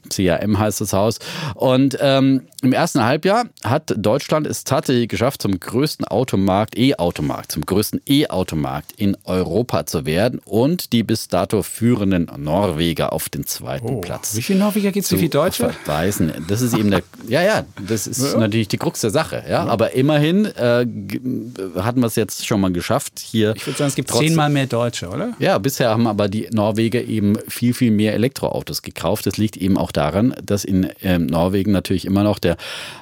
CAM heißt das Haus. Und ähm, im ersten Halbjahr hat Deutschland es tatsächlich geschafft, zum größten Automarkt, E-Automarkt, zum größten E-Automarkt in Europa zu werden und die bis dato führenden Norweger auf den zweiten Platz. Oh, Wie viele Norweger gibt es, wie viele Deutsche? Verweisen. Das ist eben der, ja, ja, das ist natürlich die Krux der Sache, ja. Aber immerhin äh, hatten wir es jetzt schon mal geschafft, hier. Ich würde sagen, es gibt trotzdem- zehnmal mehr Deutsche, oder? ja, bisher haben aber die Norweger eben viel, viel mehr Elektroautos gekauft. Das liegt eben auch daran, dass in ähm, Norwegen natürlich immer noch der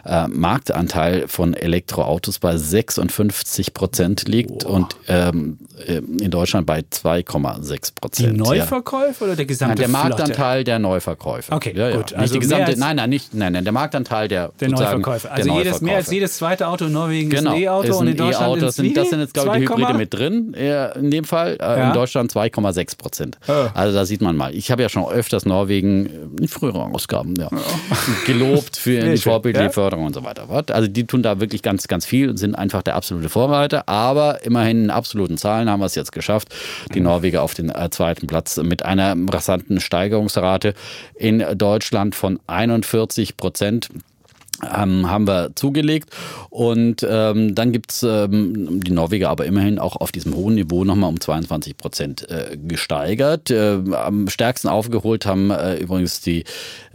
äh, Marktanteil von Elektroautos bei 56 Prozent liegt und ähm, äh, in Deutschland bei 2,6 Die Prozent. Ja. Neuverkäufe oder der gesamte Nein, der Flotte? Marktanteil der Neuverkäufe. Okay, ja, ja. gut. Nicht Also die gesamte, nein, nein, nicht, nein, nein, der Marktanteil der, Der Neuverkäufe. der Also jedes, mehr als Neuverkäufe. jedes zweite Auto in Norwegen Genau, ist ein E-Auto ist und in Deutschland E-Auto. ist sind, das sind jetzt, glaube ich, die 2, Hybride mit drin, in dem Fall. Äh, Ja. In Deutschland 2,6 Prozent. Ah. Also da sieht man mal. Ich habe ja schon öfters Norwegen äh, in früheren Ausgaben ja, [LAUGHS] gelobt für die vorbildliche. Förderung und so weiter. Also die tun da wirklich ganz, ganz viel und sind einfach der absolute Vorreiter. Aber immerhin in absoluten Zahlen haben wir es jetzt geschafft. Die Norweger auf den äh, zweiten Platz mit einer rasanten Steigerungsrate in Deutschland von 41 Prozent ähm, haben wir zugelegt. Und ähm, dann gibt's ähm, die Norweger aber immerhin auch auf diesem hohen Niveau nochmal um 22 Prozent äh, gesteigert. Äh, am stärksten aufgeholt haben äh, übrigens die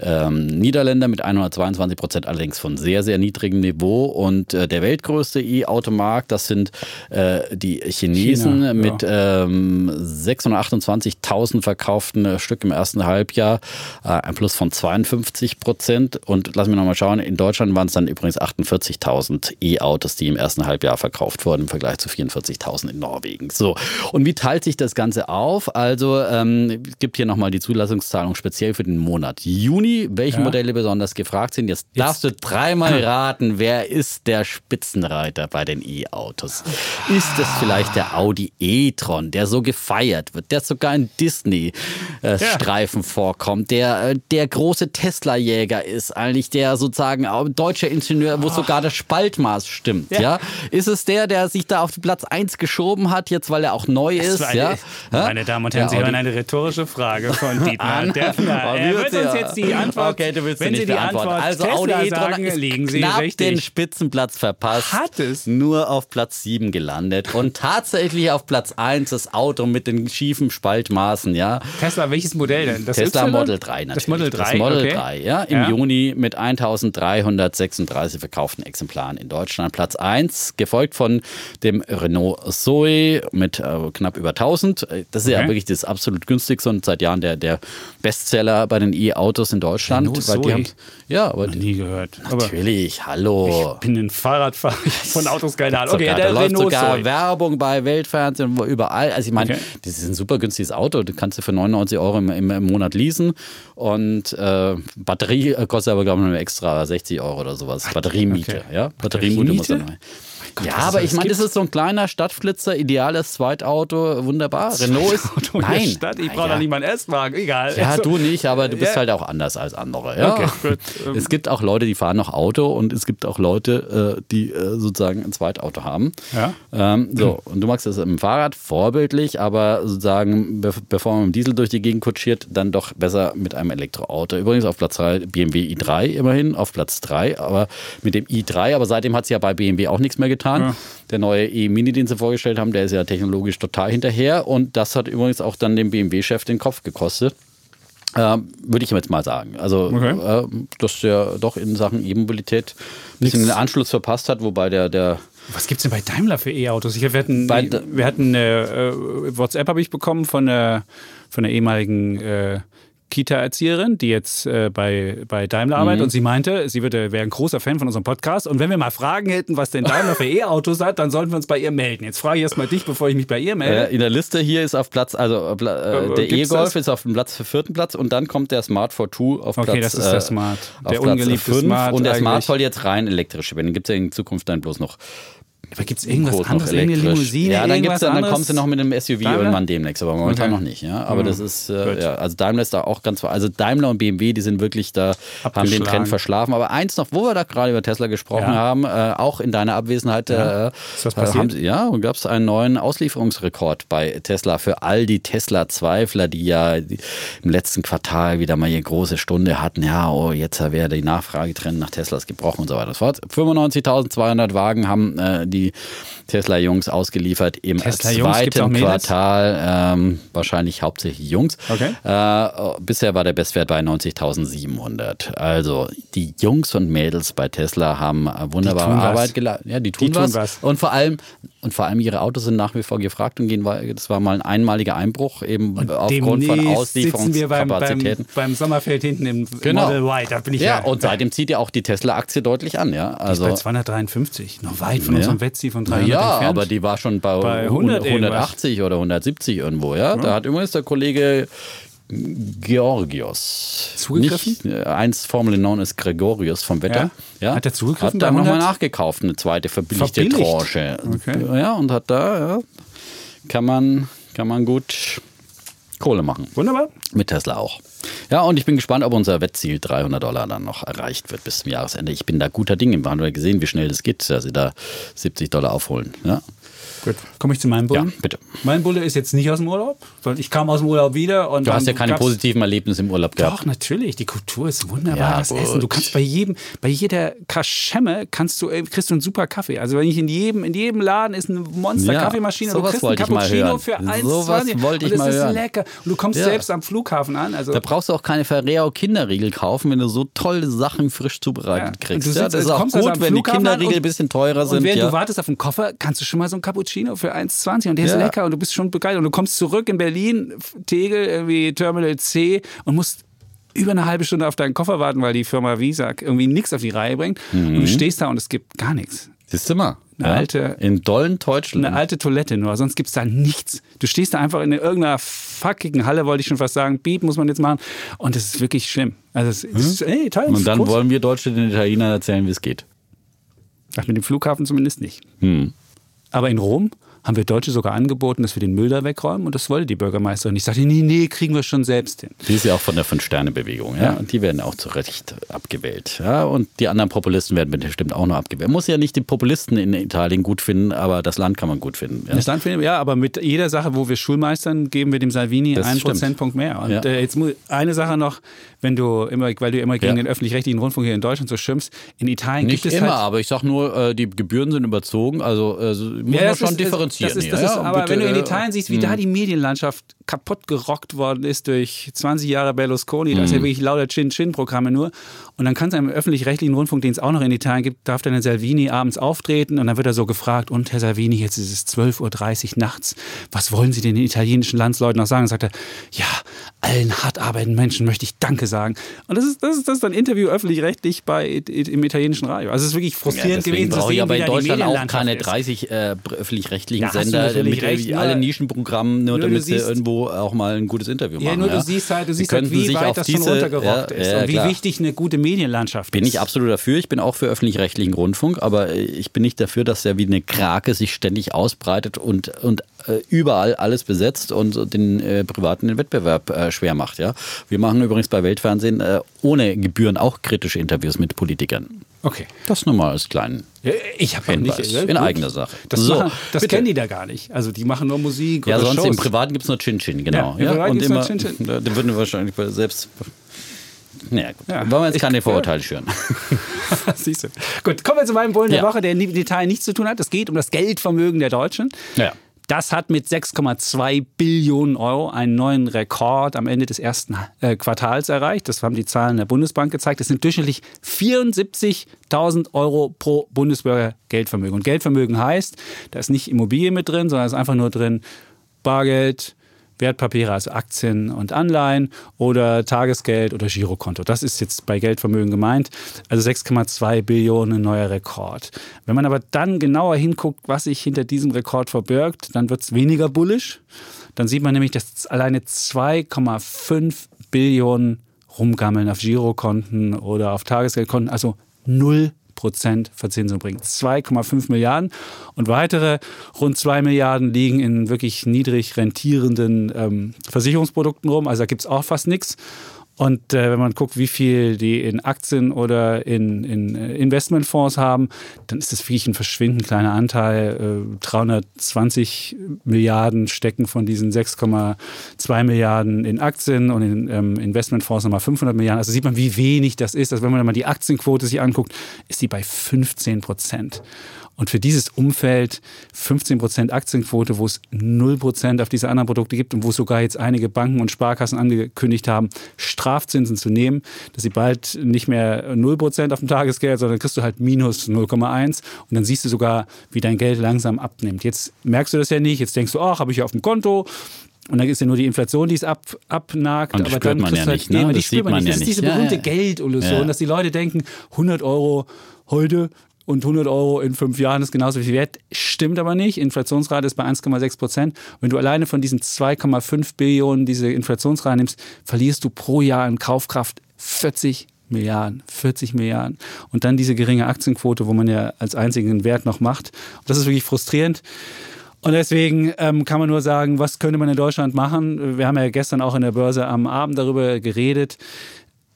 ähm, Niederländer mit 122 Prozent, allerdings von sehr, sehr niedrigem Niveau. Und äh, der weltgrößte E-Automarkt, das sind äh, die Chinesen China, ja. mit ähm, 628.000 verkauften äh, Stück im ersten Halbjahr, äh, ein Plus von 52 Prozent. Und lassen wir nochmal schauen, in Deutschland waren es dann übrigens 48.000 E-Autos, die im ersten Halbjahr verkauft wurden, im Vergleich zu 44.000 in Norwegen. So, und wie teilt sich das Ganze auf? Also ähm, es gibt hier nochmal die Zulassungszahlung speziell für den Monat Juni, welche Ja. Modelle besonders gefragt sind. Jetzt, darfst du dreimal raten, wer ist der Spitzenreiter bei den E-Autos? Ist es vielleicht der Audi e-tron, der so gefeiert wird, der sogar in Disney-Streifen vorkommt, der äh, der große Tesla-Jäger ist, eigentlich der sozusagen auch deutscher Ingenieur, wo sogar das Spaltmaß stimmt. Ja. Ja. Ist es der, der sich da auf Platz 1 geschoben hat, jetzt weil er auch neu ist? Eine, ja? Meine Damen und Herren, Sie hören eine rhetorische Frage von [LAUGHS] Dietmar. Defner. Oh, Er wird uns jetzt die Antwort, Okay, du willst wenn Sie die beantworten. Antwort Also Tesla Audi e-tron sagen, ist liegen Sie knapp richtig. den Spitzenplatz verpasst. Hat es? Nur auf Platz 7 gelandet und tatsächlich auf Platz 1 das Auto mit den schiefen Spaltmaßen, ja. Tesla, welches Modell denn? Das Tesla Y? Model 3 natürlich. Das Model 3, Das Model okay. 3, ja. Im Ja. Juni mit 1336 verkauften Exemplaren in Deutschland. Platz 1, gefolgt von dem Renault Zoe mit äh, knapp über 1000. Das ist ja Okay. wirklich das absolut günstigste und seit Jahren der, der Bestseller bei den E-Autos in Deutschland. Renault weil die Zoe? haben, ja, aber Noch nie gehört. Aber natürlich, hallo. ich bin ein Fahrradfahrer. Von Autos keine Ahnung. Okay, sogar, der da läuft Renault sogar Zoe. Werbung bei Weltfernsehen, überall. Also ich meine, Okay. das ist ein super günstiges Auto. Du kannst du für 99 Euro im, im, im Monat leasen. Und äh, Batterie äh, kostet aber, glaube ich, extra 60 Euro oder sowas. Batteriemiete, okay. ja. Batteriemiete muss dann Gott, Ja, aber ich meine, das ist so ein kleiner Stadtflitzer, ideales Zweitauto, wunderbar. Renault ist. Auto Nein. Stadt. Ich brauche ja. doch nicht meinen Erstwagen. Egal. Ja, Also, du nicht, aber du bist Ja. halt auch anders als andere. Ja? Okay, gut. Es gibt auch Leute, die fahren noch Auto und es gibt auch Leute, äh, die äh, sozusagen ein Zweitauto haben. Ja. Ähm, so, und du magst das im Fahrrad vorbildlich, aber sozusagen, be bevor man mit dem Diesel durch die Gegend kutschiert, dann doch besser mit einem Elektroauto. Übrigens auf Platz 3 BMW i3 immerhin, auf Platz 3, aber mit dem i3, aber seitdem hat es ja bei BMW auch nichts mehr getan. Der neue e-Mini, den sie vorgestellt haben, der ist ja technologisch total hinterher und das hat übrigens auch dann dem BMW-Chef den Kopf gekostet. Ähm, Würde ich jetzt mal sagen. Also, Okay. äh, dass der doch in Sachen E-Mobilität ein bisschen den Anschluss verpasst hat, wobei der, der Was gibt's denn bei Daimler für E-Autos? Wir hatten, Bei- wir hatten eine äh, WhatsApp habe ich bekommen von der, von der ehemaligen äh, Kita-Erzieherin, die jetzt äh, bei, bei Daimler arbeitet Mhm. und sie meinte, sie würde, wäre ein großer Fan von unserem Podcast und wenn wir mal Fragen hätten, was denn Daimler für E-Autos hat, dann sollten wir uns bei ihr melden. Jetzt frage ich erstmal dich, bevor ich mich bei ihr melde. Äh, in der Liste hier ist auf Platz, also äh, äh, Äh, der E-Golf ist auf dem Platz für vierten Platz und dann kommt der Smart 42 auf Okay, Platz das ist der äh, Smart. auf Der ungeliebte fünf. Smart Und der Smart soll jetzt rein elektrisch werden. Den gibt es ja in Zukunft dann bloß noch Aber gibt es irgendwas noch anderes, irgendeine. Limousine, Ja, dann, gibt's dann, dann kommst du noch mit einem SUV Daimler? irgendwann demnächst, aber momentan Okay. noch nicht. Ja? Aber Mhm. das ist, äh, ja, also Daimler ist da auch ganz, also Daimler und BMW, die sind wirklich da, haben den. Trend verschlafen. Aber eins noch, wo wir da gerade über Tesla gesprochen Ja. haben, äh, auch in deiner Abwesenheit, äh, Ist äh, passiert? haben sie, ja, und gab es einen neuen Auslieferungsrekord bei Tesla für all die Tesla-Zweifler, die ja die im letzten Quartal wieder mal ihre große Stunde hatten. Ja, oh, jetzt wäre die Nachfragetrend nach Teslas gebrochen und so weiter und so fort. 95.200 Wagen haben äh, die Tesla-Jungs ausgeliefert im auch zweiten? Quartal. Ähm, wahrscheinlich hauptsächlich Jungs. Okay. Äh, bisher war der Bestwert bei 90.700. Also die Jungs und Mädels bei Tesla haben wunderbare. Arbeit geleistet. Ja, die tun, Die tun was. was. Und vor allem und vor allem ihre Autos sind nach wie vor gefragt und gehen. Das war mal ein einmaliger Einbruch eben aufgrund von wir beim, beim, Auslieferungskapazitäten. beim Sommerfeld hinten im Genau. Model Y. Da bin ich Ja, ja, und seitdem zieht ja auch die Tesla-Aktie deutlich an, ja. Also bei 253. Noch weit von Ja. unserem Wettziel von Na 300 ja, entfernt. aber die war schon bei, Bei 100 180 oder 170 irgendwo, ja. Da hat übrigens der Kollege Georgios Zugegriffen? Nicht, äh, einst formerly known as Gregorius vom Wetter. Ja? Hat er zugegriffen Hat da nochmal 100? nachgekauft, eine zweite verbilligte Verbilligt? Tranche. Okay. Ja, und hat da, ja, kann man, kann man gut Kohle machen. Wunderbar. Mit Tesla auch. Ja, und ich bin gespannt, ob unser Wettziel 300 Dollar dann noch erreicht wird bis zum Jahresende. Ich bin da guter Dinge. Wir haben ja gesehen, wie schnell das geht, dass sie da 70 Dollar aufholen. Ja, Gut. Komme ich zu meinem Bullen? ja bitte. Mein Bulle ist jetzt nicht aus dem Urlaub, weil ich kam aus dem Urlaub wieder und Du hast ja keine positiven Erlebnisse im Urlaub gehabt. Doch, natürlich. Die Kultur ist wunderbar. Ja, das gut. Essen. Du kannst bei jedem, bei jeder Kaschemme kannst du, äh, kriegst du einen super Kaffee. Also wenn ich in jedem, in jedem Laden ist eine Monster Ja, Kaffeemaschine. Du kriegst einen wollte ich mal Cappuccino hören. für 1,20. Sowas wollte ich und mal das ist hören. lecker. Und du kommst Ja. selbst am Flughafen an. Also Da brauchst du auch keine Ferrero Kinderriegel kaufen, wenn du so tolle Sachen frisch zubereitet Ja. kriegst. Und du ja, sitzt- das ist du auch gut, also am wenn die Kinderriegel und- ein bisschen teurer Und sind. während ja. du wartest auf den Koffer, kannst du schon mal so ein Cappuccino für 1,20 und der ist Ja. lecker und du bist schon begeistert. Und du kommst zurück in Berlin, Tegel, irgendwie Terminal C und musst über eine halbe Stunde auf deinen Koffer warten, weil die Firma Visa irgendwie nichts auf die Reihe bringt. Und Mhm. du stehst da und es gibt gar nichts. Siehst du mal. Eine alte- In dollen Deutschland. Eine alte Toilette nur, sonst gibt es da nichts. Du stehst da einfach in irgendeiner fuckigen Halle, wollte ich schon fast sagen. Beep muss man jetzt machen. Und das ist wirklich schlimm. Also, es ist, ey, toll. und dann groß. wollen wir Deutsche den Italienern erzählen, wie es geht. Ach, mit dem Flughafen zumindest nicht. Hm. Aber in Rom haben wir Deutsche sogar angeboten, dass wir den Müll da wegräumen und das wollte die Bürgermeisterin. Ich sagte, nee, nee, kriegen wir schon selbst hin. Die ist ja auch von der Fünf-Sterne-Bewegung, ja. Ja. Und die werden auch zu Recht abgewählt. Ja. Und die anderen Populisten werden bestimmt auch noch abgewählt. Man muss ja nicht die Populisten in Italien gut finden, aber das Land kann man gut finden. Ja. Das Land finden ja, aber mit jeder Sache, wo wir Schulmeistern, geben wir dem Salvini Das einen stimmt. Prozentpunkt mehr. Und Ja. äh, jetzt mu- eine Sache noch, wenn du immer, weil du immer gegen Ja. den öffentlich-rechtlichen Rundfunk hier in Deutschland so schimpfst, in Italien Nicht gibt es immer, halt aber ich sag nur, äh, die Gebühren sind überzogen, also äh, so- muss man das schon ist- differenzieren. Das ist, das ist, ja. aber Bitte, wenn du in äh, Italien siehst, wie da die Medienlandschaft kaputt gerockt worden ist durch 20 Jahre Berlusconi, da ist ja wirklich lauter Chin-Chin-Programme nur. Und dann kannst du im öffentlich-rechtlichen Rundfunk, den es auch noch in Italien gibt, darf dann der Salvini abends auftreten und dann wird er so gefragt, und Herr Salvini, jetzt ist es 12.30 Uhr nachts, was wollen Sie den italienischen Landsleuten noch sagen? Dann sagt er, ja, allen hart arbeitenden Menschen möchte ich Danke sagen. Und das ist, das ist, das ist ein Interview öffentlich-rechtlich bei, im italienischen Radio. Also es ist wirklich frustrierend ja, gewesen zu sehen, ich aber in Deutschland auch keine ist. 30 äh, öffentlich-rechtlichen Ja, Sender natürlich mit recht, nur- alle Nischenprogramme, nur nur damit sie siehst- auch mal ein gutes Interview Ja, machen. nur du siehst halt, du Sie siehst halt, wie weit das schon diese- runtergerockt ja, ist ja, und wie wichtig eine gute Medienlandschaft Bin ist. ich absolut dafür. Ich bin auch für öffentlich-rechtlichen Rundfunk, aber äh, ich bin nicht dafür, dass der wie eine Krake sich ständig ausbreitet und, und äh, überall alles besetzt und den äh, Privaten den Wettbewerb äh, schwer macht. Ja? Wir machen übrigens bei Weltfernsehen äh, ohne Gebühren auch kritische Interviews mit Politikern. Okay. Das nur mal als kleinen Ja, Ich habe Hinweis nicht ja, in gut. eigener Sache. Das, So, machen, das bitte. kennen die da gar nicht. Also die machen nur Musik Ja, oder sonst Shows. im Privaten gibt es nur Chin-Chin, genau. Ja, im Privaten und gibt's nur immer, Chin-Chin. [LAUGHS] Da würden wir wahrscheinlich selbst. Naja, gut. Ja. Wollen wir jetzt Ich- keine Vorurteile schüren. [LAUGHS] Siehst du. Gut, kommen wir zu meinem Bullen der Ja. Woche, der im Detail nichts zu tun hat. Es geht um das Geldvermögen der Deutschen. Ja. Das hat mit 6,2 Billionen Euro einen neuen Rekord am Ende des ersten äh, Quartals erreicht. Das haben die Zahlen der Bundesbank gezeigt. Das sind durchschnittlich 74.000 Euro pro Bundesbürger Geldvermögen. Und Geldvermögen heißt, da ist nicht Immobilie mit drin, sondern ist einfach nur drin Bargeld, Wertpapiere, also Aktien und Anleihen oder Tagesgeld oder Girokonto. Das ist jetzt bei Geldvermögen gemeint. Also 6,2 Billionen neuer Rekord. Wenn man aber dann genauer hinguckt, was sich hinter diesem Rekord verbirgt, dann wird es weniger bullisch. Dann sieht man nämlich, dass alleine 2,5 Billionen rumgammeln auf Girokonten oder auf Tagesgeldkonten, also 0 Prozent Verzinsung bringt. 2,5 Milliarden und weitere rund 2 Milliarden liegen in wirklich niedrig rentierenden ähm, Versicherungsprodukten rum. Also da gibt es auch fast nichts. Und äh, wenn man guckt, wie viel die in Aktien oder in, in äh, Investmentfonds haben, dann ist das wirklich ein verschwindend kleiner Anteil. Äh, 320 Milliarden stecken von diesen 6,2 Milliarden in Aktien und in ähm, Investmentfonds nochmal 500 Milliarden. Also sieht man, wie wenig das ist. Also wenn man mal die Aktienquote sich anguckt, ist die bei 15 Prozent. Und für dieses Umfeld 15% Aktienquote, wo es 0% auf diese anderen Produkte gibt und wo sogar jetzt einige Banken und Sparkassen angekündigt haben, Strafzinsen zu nehmen, dass sie bald nicht mehr 0% auf dem Tagesgeld, sondern kriegst du halt minus 0,1 und dann siehst du sogar, wie dein Geld langsam abnimmt. Jetzt merkst du das ja nicht, jetzt denkst du, ach, habe ich ja auf dem Konto, und dann ist ja nur die Inflation, die es ab, abnagt. Und das aber spürt dann man ja du nicht, ne? Das spürt sieht man nicht. ja Das ist nicht. diese Ja, berühmte ja. Geldillusion, Ja. dass die Leute denken, 100 Euro heute und 100 Euro in fünf Jahren ist genauso viel wert. Stimmt aber nicht. Inflationsrate ist bei 1,6 Prozent. Wenn du alleine von diesen 2,5 Billionen diese Inflationsrate nimmst, verlierst du pro Jahr in Kaufkraft 40 Milliarden, 40 Milliarden. Und dann diese geringe Aktienquote, wo man ja als einzigen Wert noch macht. Und das ist wirklich frustrierend. Und deswegen ähm, kann man nur sagen, was könnte man in Deutschland machen? Wir haben ja gestern auch in der Börse am Abend darüber geredet.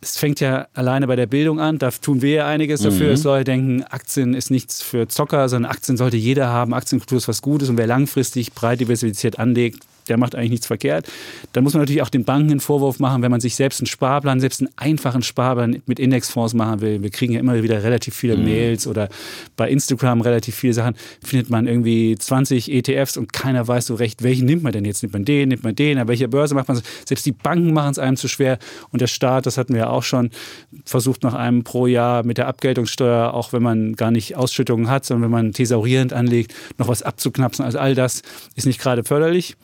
Es fängt ja alleine bei der Bildung an. Da tun wir ja einiges dafür. Es soll denken, Aktien ist nichts für Zocker, sondern Aktien sollte jeder haben. Aktienkultur ist was Gutes. Und wer langfristig breit diversifiziert anlegt, der macht eigentlich nichts verkehrt. Dann muss man natürlich auch den Banken einen Vorwurf machen, wenn man sich selbst einen Sparplan, selbst einen einfachen Sparplan mit Indexfonds machen will. Wir kriegen ja immer wieder relativ viele Mails oder bei Instagram relativ viele Sachen. Findet man irgendwie 20 ETFs und keiner weiß so recht, welchen nimmt man denn jetzt? Nimmt man den, nimmt man den? An welcher Börse macht man es? Selbst die Banken machen es einem zu schwer. Und der Staat, das hatten wir ja auch schon, versucht nach einem pro Jahr mit der Abgeltungssteuer, auch wenn man gar nicht Ausschüttungen hat, sondern wenn man thesaurierend anlegt, noch was abzuknapsen. Also all das ist nicht gerade förderlich.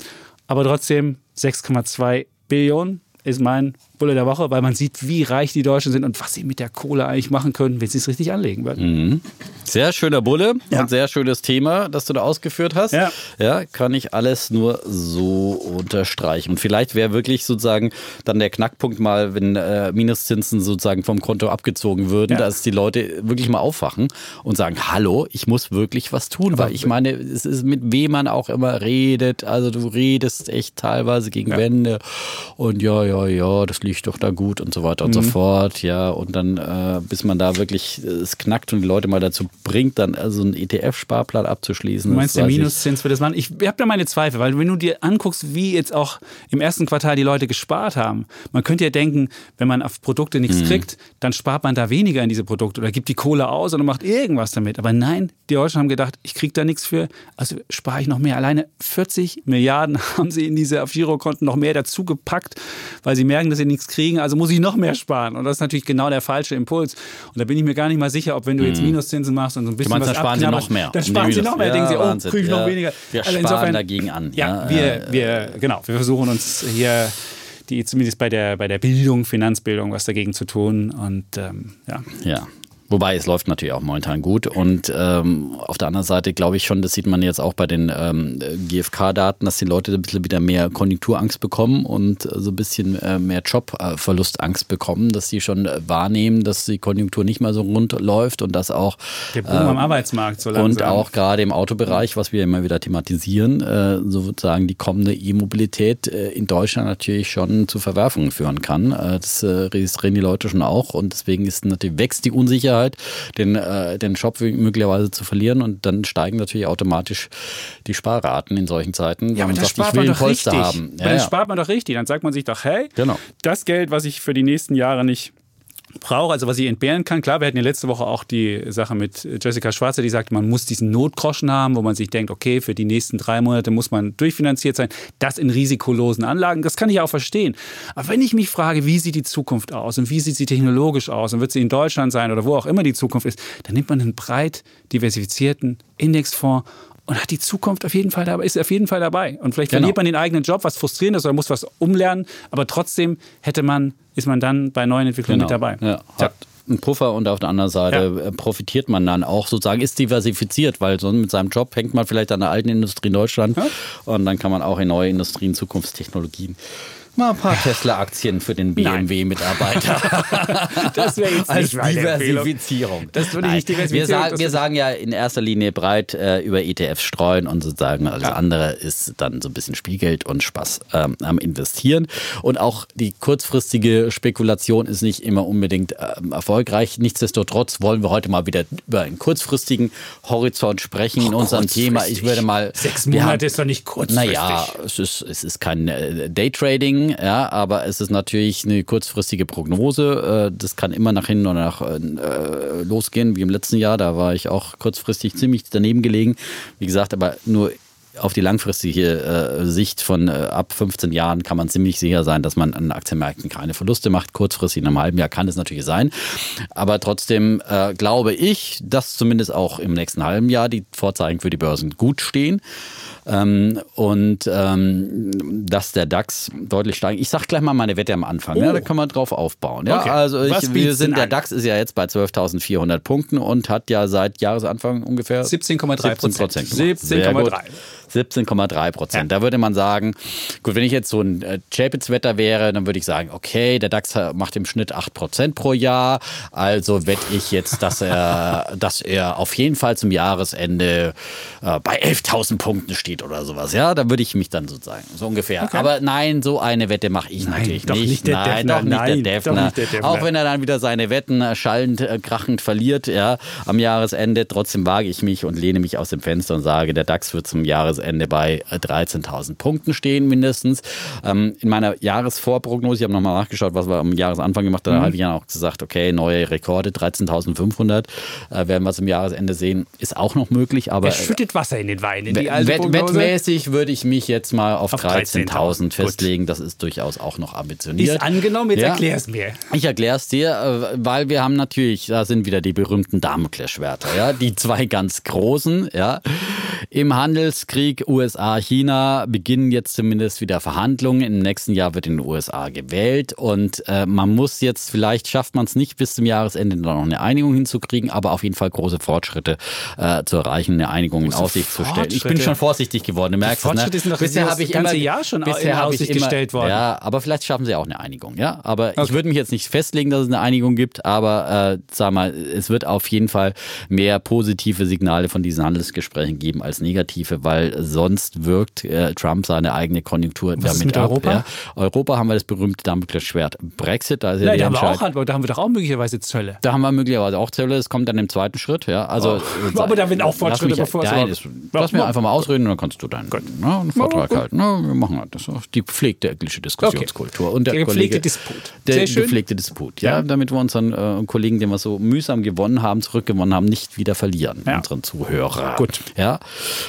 Aber trotzdem 6,2 Billionen ist mein Bulle der Woche, weil man sieht, wie reich die Deutschen sind und was sie mit der Kohle eigentlich machen können, wenn sie es richtig anlegen würden. Sehr schöner Bulle Ja. und sehr schönes Thema, das du da ausgeführt hast. Ja. ja kann ich alles nur so unterstreichen. Und vielleicht wäre wirklich sozusagen dann der Knackpunkt mal, wenn äh, Minuszinsen sozusagen vom Konto abgezogen würden, Ja. dass die Leute wirklich mal aufwachen und sagen, hallo, ich muss wirklich was tun, weil ich meine, es ist mit wem man auch immer redet. Also du redest echt teilweise gegen Wände und ja, ja, ja, das liegt doch da gut und so weiter und Mhm. so fort. Ja, und dann, äh, bis man da wirklich äh, es knackt und die Leute mal dazu bringt, dann also einen ETF-Sparplan abzuschließen. Du meinst, der ich- Minuszins wird das machen? Ich habe da meine Zweifel, weil wenn du dir anguckst, wie jetzt auch im ersten Quartal die Leute gespart haben, man könnte ja denken, wenn man auf Produkte nichts Mhm. kriegt, dann spart man da weniger in diese Produkte oder gibt die Kohle aus oder macht irgendwas damit. Aber nein, die Deutschen haben gedacht, ich kriege da nichts für, also spare ich noch mehr. Alleine 40 Milliarden [LAUGHS] haben sie in diese auf Girokonten noch mehr dazu gepackt, weil sie merken, dass sie nichts kriegen, also muss ich noch mehr sparen. Und das ist natürlich genau der falsche Impuls. Und da bin ich mir gar nicht mal sicher, ob wenn du jetzt Minuszinsen machst und so ein bisschen Mhm. meinst, was dann sparen sie noch mehr. Dann sparen sie noch mehr. Ja, denken sie, oh, Wahnsinn. kriege ich noch weniger. Wir Also sparen dagegen an. Ja, Ja, wir, wir, genau, wir versuchen uns hier die zumindest bei der, bei der Bildung, Finanzbildung was dagegen zu tun. Und ähm, ja. Ja. Wobei es läuft natürlich auch momentan gut. Und ähm, auf der anderen Seite glaube ich schon, das sieht man jetzt auch bei den ähm, GfK-Daten, dass die Leute ein bisschen wieder mehr Konjunkturangst bekommen und so ein bisschen äh, mehr Jobverlustangst bekommen, dass sie schon äh, wahrnehmen, dass die Konjunktur nicht mehr so rund läuft und dass auch der Boom am Arbeitsmarkt so langsam. und auch gerade im Autobereich, was wir immer wieder thematisieren, äh, sozusagen die kommende E-Mobilität äh, in Deutschland natürlich schon zu Verwerfungen führen kann. Äh, das äh, registrieren die Leute schon auch und deswegen ist natürlich wächst die Unsicherheit, den, äh, den Job möglicherweise zu verlieren und dann steigen natürlich automatisch die Sparraten in solchen Zeiten, Ja, wenn aber man das sagt, ich spart will man ein doch Polster richtig. haben. Ja, dann spart man doch richtig. Dann sagt man sich doch, hey, Genau. das Geld, was ich für die nächsten Jahre nicht brauche, also was ich entbehren kann. Klar, wir hatten ja letzte Woche auch die Sache mit Jessica Schwarzer, die sagte, man muss diesen Notgroschen haben, wo man sich denkt, okay, für die nächsten drei Monate muss man durchfinanziert sein. Das in risikolosen Anlagen, das kann ich auch verstehen. Aber wenn ich mich frage, wie sieht die Zukunft aus und wie sieht sie technologisch aus und wird sie in Deutschland sein oder wo auch immer die Zukunft ist, dann nimmt man einen breit diversifizierten Indexfonds und hat die Zukunft auf jeden Fall dabei, ist auf jeden Fall dabei. Und vielleicht Genau. verliert man den eigenen Job, was frustrierend ist oder muss was umlernen, aber trotzdem hätte man, ist man dann bei neuen Entwicklungen mit dabei. Genau. Ja, hat einen Puffer und auf der anderen Seite äh, profitiert man dann auch sozusagen, ist diversifiziert, weil sonst mit seinem Job hängt man vielleicht an der alten Industrie in Deutschland und dann kann man auch in neue Industrien, Zukunftstechnologien mal ein paar Tesla-Aktien für den BMW-Mitarbeiter. [LAUGHS] Das wäre jetzt Als nicht. Diversifizierung. Das würde ich nicht diversifizieren, Wir, sagen, wir sagen ja in erster Linie breit äh, über ETFs streuen und sozusagen alles andere ist dann so ein bisschen Spielgeld und Spaß ähm, am Investieren. Und auch die kurzfristige Spekulation ist nicht immer unbedingt ähm, erfolgreich. Nichtsdestotrotz wollen wir heute mal wieder über einen kurzfristigen Horizont sprechen in unserem Thema. Ich würde mal. Sechs wir haben- Monate ist doch nicht kurzfristig. naja, es ist, es ist kein äh, Daytrading, ja, aber es ist natürlich eine kurzfristige Prognose. Äh, Das kann immer nach hinten oder nach äh, losgehen, wie im letzten Jahr. Da war ich auch kurzfristig ziemlich daneben gelegen. Wie gesagt, aber nur auf die langfristige äh, Sicht von äh, ab 15 Jahren kann man ziemlich sicher sein, dass man an Aktienmärkten keine Verluste macht. Kurzfristig in einem halben Jahr kann es natürlich sein. Aber trotzdem äh, glaube ich, dass zumindest auch im nächsten halben Jahr die Vorzeichen für die Börsen gut stehen. Ähm, und ähm, dass der DAX deutlich steigt. Ich sag gleich mal meine Wette am Anfang. Ja, Oh. da kann man drauf aufbauen. Ja, Okay. also ich, wir sind der? DAX ist ja jetzt bei 12.400 Punkten und hat ja seit Jahresanfang ungefähr 17,3 17 Prozent. 17,3. 17,3 Prozent. Da würde man sagen, gut, wenn ich jetzt so ein äh, Chapitz-Wetter wäre, dann würde ich sagen, okay, der DAX macht im Schnitt 8 Prozent pro Jahr. Also wette ich jetzt, dass er, [LAUGHS] dass er auf jeden Fall zum Jahresende äh, bei 11.000 Punkten steht oder sowas. Ja, da würde ich mich dann sozusagen, so ungefähr. Aber nein, so eine Wette mache ich natürlich doch nicht. nicht der nein, Defner. doch nicht Nein, der doch nicht der Defner. Auch wenn er dann wieder seine Wetten äh, schallend, äh, krachend verliert, ja, am Jahresende. Trotzdem wage ich mich und lehne mich aus dem Fenster und sage, der DAX wird zum Jahresende bei äh, 13.000 Punkten stehen, mindestens. Ähm, in meiner Jahresvorprognose, ich habe nochmal nachgeschaut, was wir am Jahresanfang gemacht haben, da habe ich ja auch gesagt, okay, neue Rekorde, 13.500 äh, werden wir zum Jahresende sehen. Ist auch noch möglich, aber. Er schüttet Wasser in den Wein. In die alte wett, Prognose. Wettmäßig würde ich mich jetzt mal auf, Auf 13.000 13.000. festlegen. Das ist durchaus auch noch ambitioniert. Ist angenommen, jetzt Ja. erklär's mir. Ich erkläre es dir, äh, weil wir haben natürlich, da sind wieder die berühmten Damoklesschwerter, ja, die zwei ganz großen, ja. Im Handelskrieg USA-China beginnen jetzt zumindest wieder Verhandlungen. Im nächsten Jahr wird in den USA gewählt und äh, man muss jetzt, vielleicht schafft man es nicht bis zum Jahresende noch eine Einigung hinzukriegen, aber auf jeden Fall große Fortschritte äh, zu erreichen, eine Einigung in Aussicht zu stellen. Ich bin schon vorsichtig geworden, du merkst es, ne? sind doch Bisher habe ich ganze immer, Jahr schon in bisher Aussicht immer, gestellt worden. Ja, aber vielleicht schaffen sie auch eine Einigung, ja. Aber ich würde mich jetzt nicht festlegen, dass es eine Einigung gibt, aber äh, sag mal, es wird auf jeden Fall mehr positive Signale von diesen Handelsgesprächen geben als negative, weil sonst wirkt äh, Trump seine eigene Konjunktur Was damit mit ab. Europa? Ja. Europa haben wir das berühmte Damoklesschwert Brexit, da ist ja, Ja, die da haben, wir auch, Handel- da haben wir doch auch möglicherweise Zölle. Da haben wir möglicherweise auch Zölle, das kommt dann im zweiten Schritt, ja. Also, Oh, aber da werden auch lass Fortschritte, mich- bevor es Nein, das, lass mir einfach mal ausreden und dann kannst du deinen ne, einen Vortrag gut. halten. Na, wir machen das. Das die gepflegte Diskussionskultur. Und der, Der gepflegte Kollege, Disput. Der Sehr schön. gepflegte Disput, ja, Ja. damit wir unseren äh, Kollegen, den wir so mühsam gewonnen haben, zurückgewonnen haben, nicht wieder verlieren, Ja. unseren Zuhörer. Gut. Ja.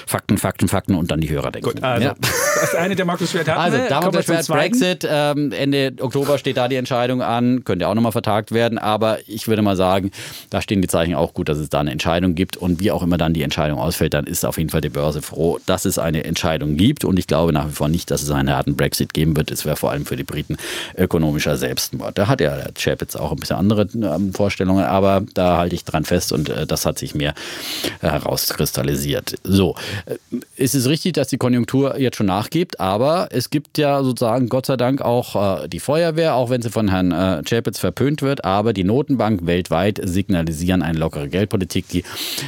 Fakten, Fakten, Fakten und dann die Hörer denken. Gut, also, ja. [LAUGHS] das eine der Markus Schwert hatten Also, wir. Damen Kommen wir und zum Schwert, zweiten. Brexit. Ähm, Ende Oktober steht da die Entscheidung an. Könnte auch nochmal vertagt werden. Aber ich würde mal sagen, da stehen die Zeichen auch gut, dass es da eine Entscheidung gibt. Und wie auch immer dann die Entscheidung ausfällt, dann ist auf jeden Fall die Börse froh, dass es eine Entscheidung gibt. Und ich glaube nach wie vor nicht, dass es einen harten Brexit geben wird. Es wäre vor allem für die Briten ökonomischer Selbstmord. Da hat ja der Chap jetzt auch ein bisschen andere ähm, Vorstellungen, aber da halte ich dran fest und äh, das hat sich mir äh, herauskristallisiert. So, äh, es ist richtig, dass die Konjunktur jetzt schon nachgibt, aber es gibt ja sozusagen Gott sei Dank auch äh, die Feuerwehr, auch wenn sie von Herrn äh, Chapitz verpönt wird, aber die Notenbank weltweit signalisieren eine lockere Geldpolitik. Die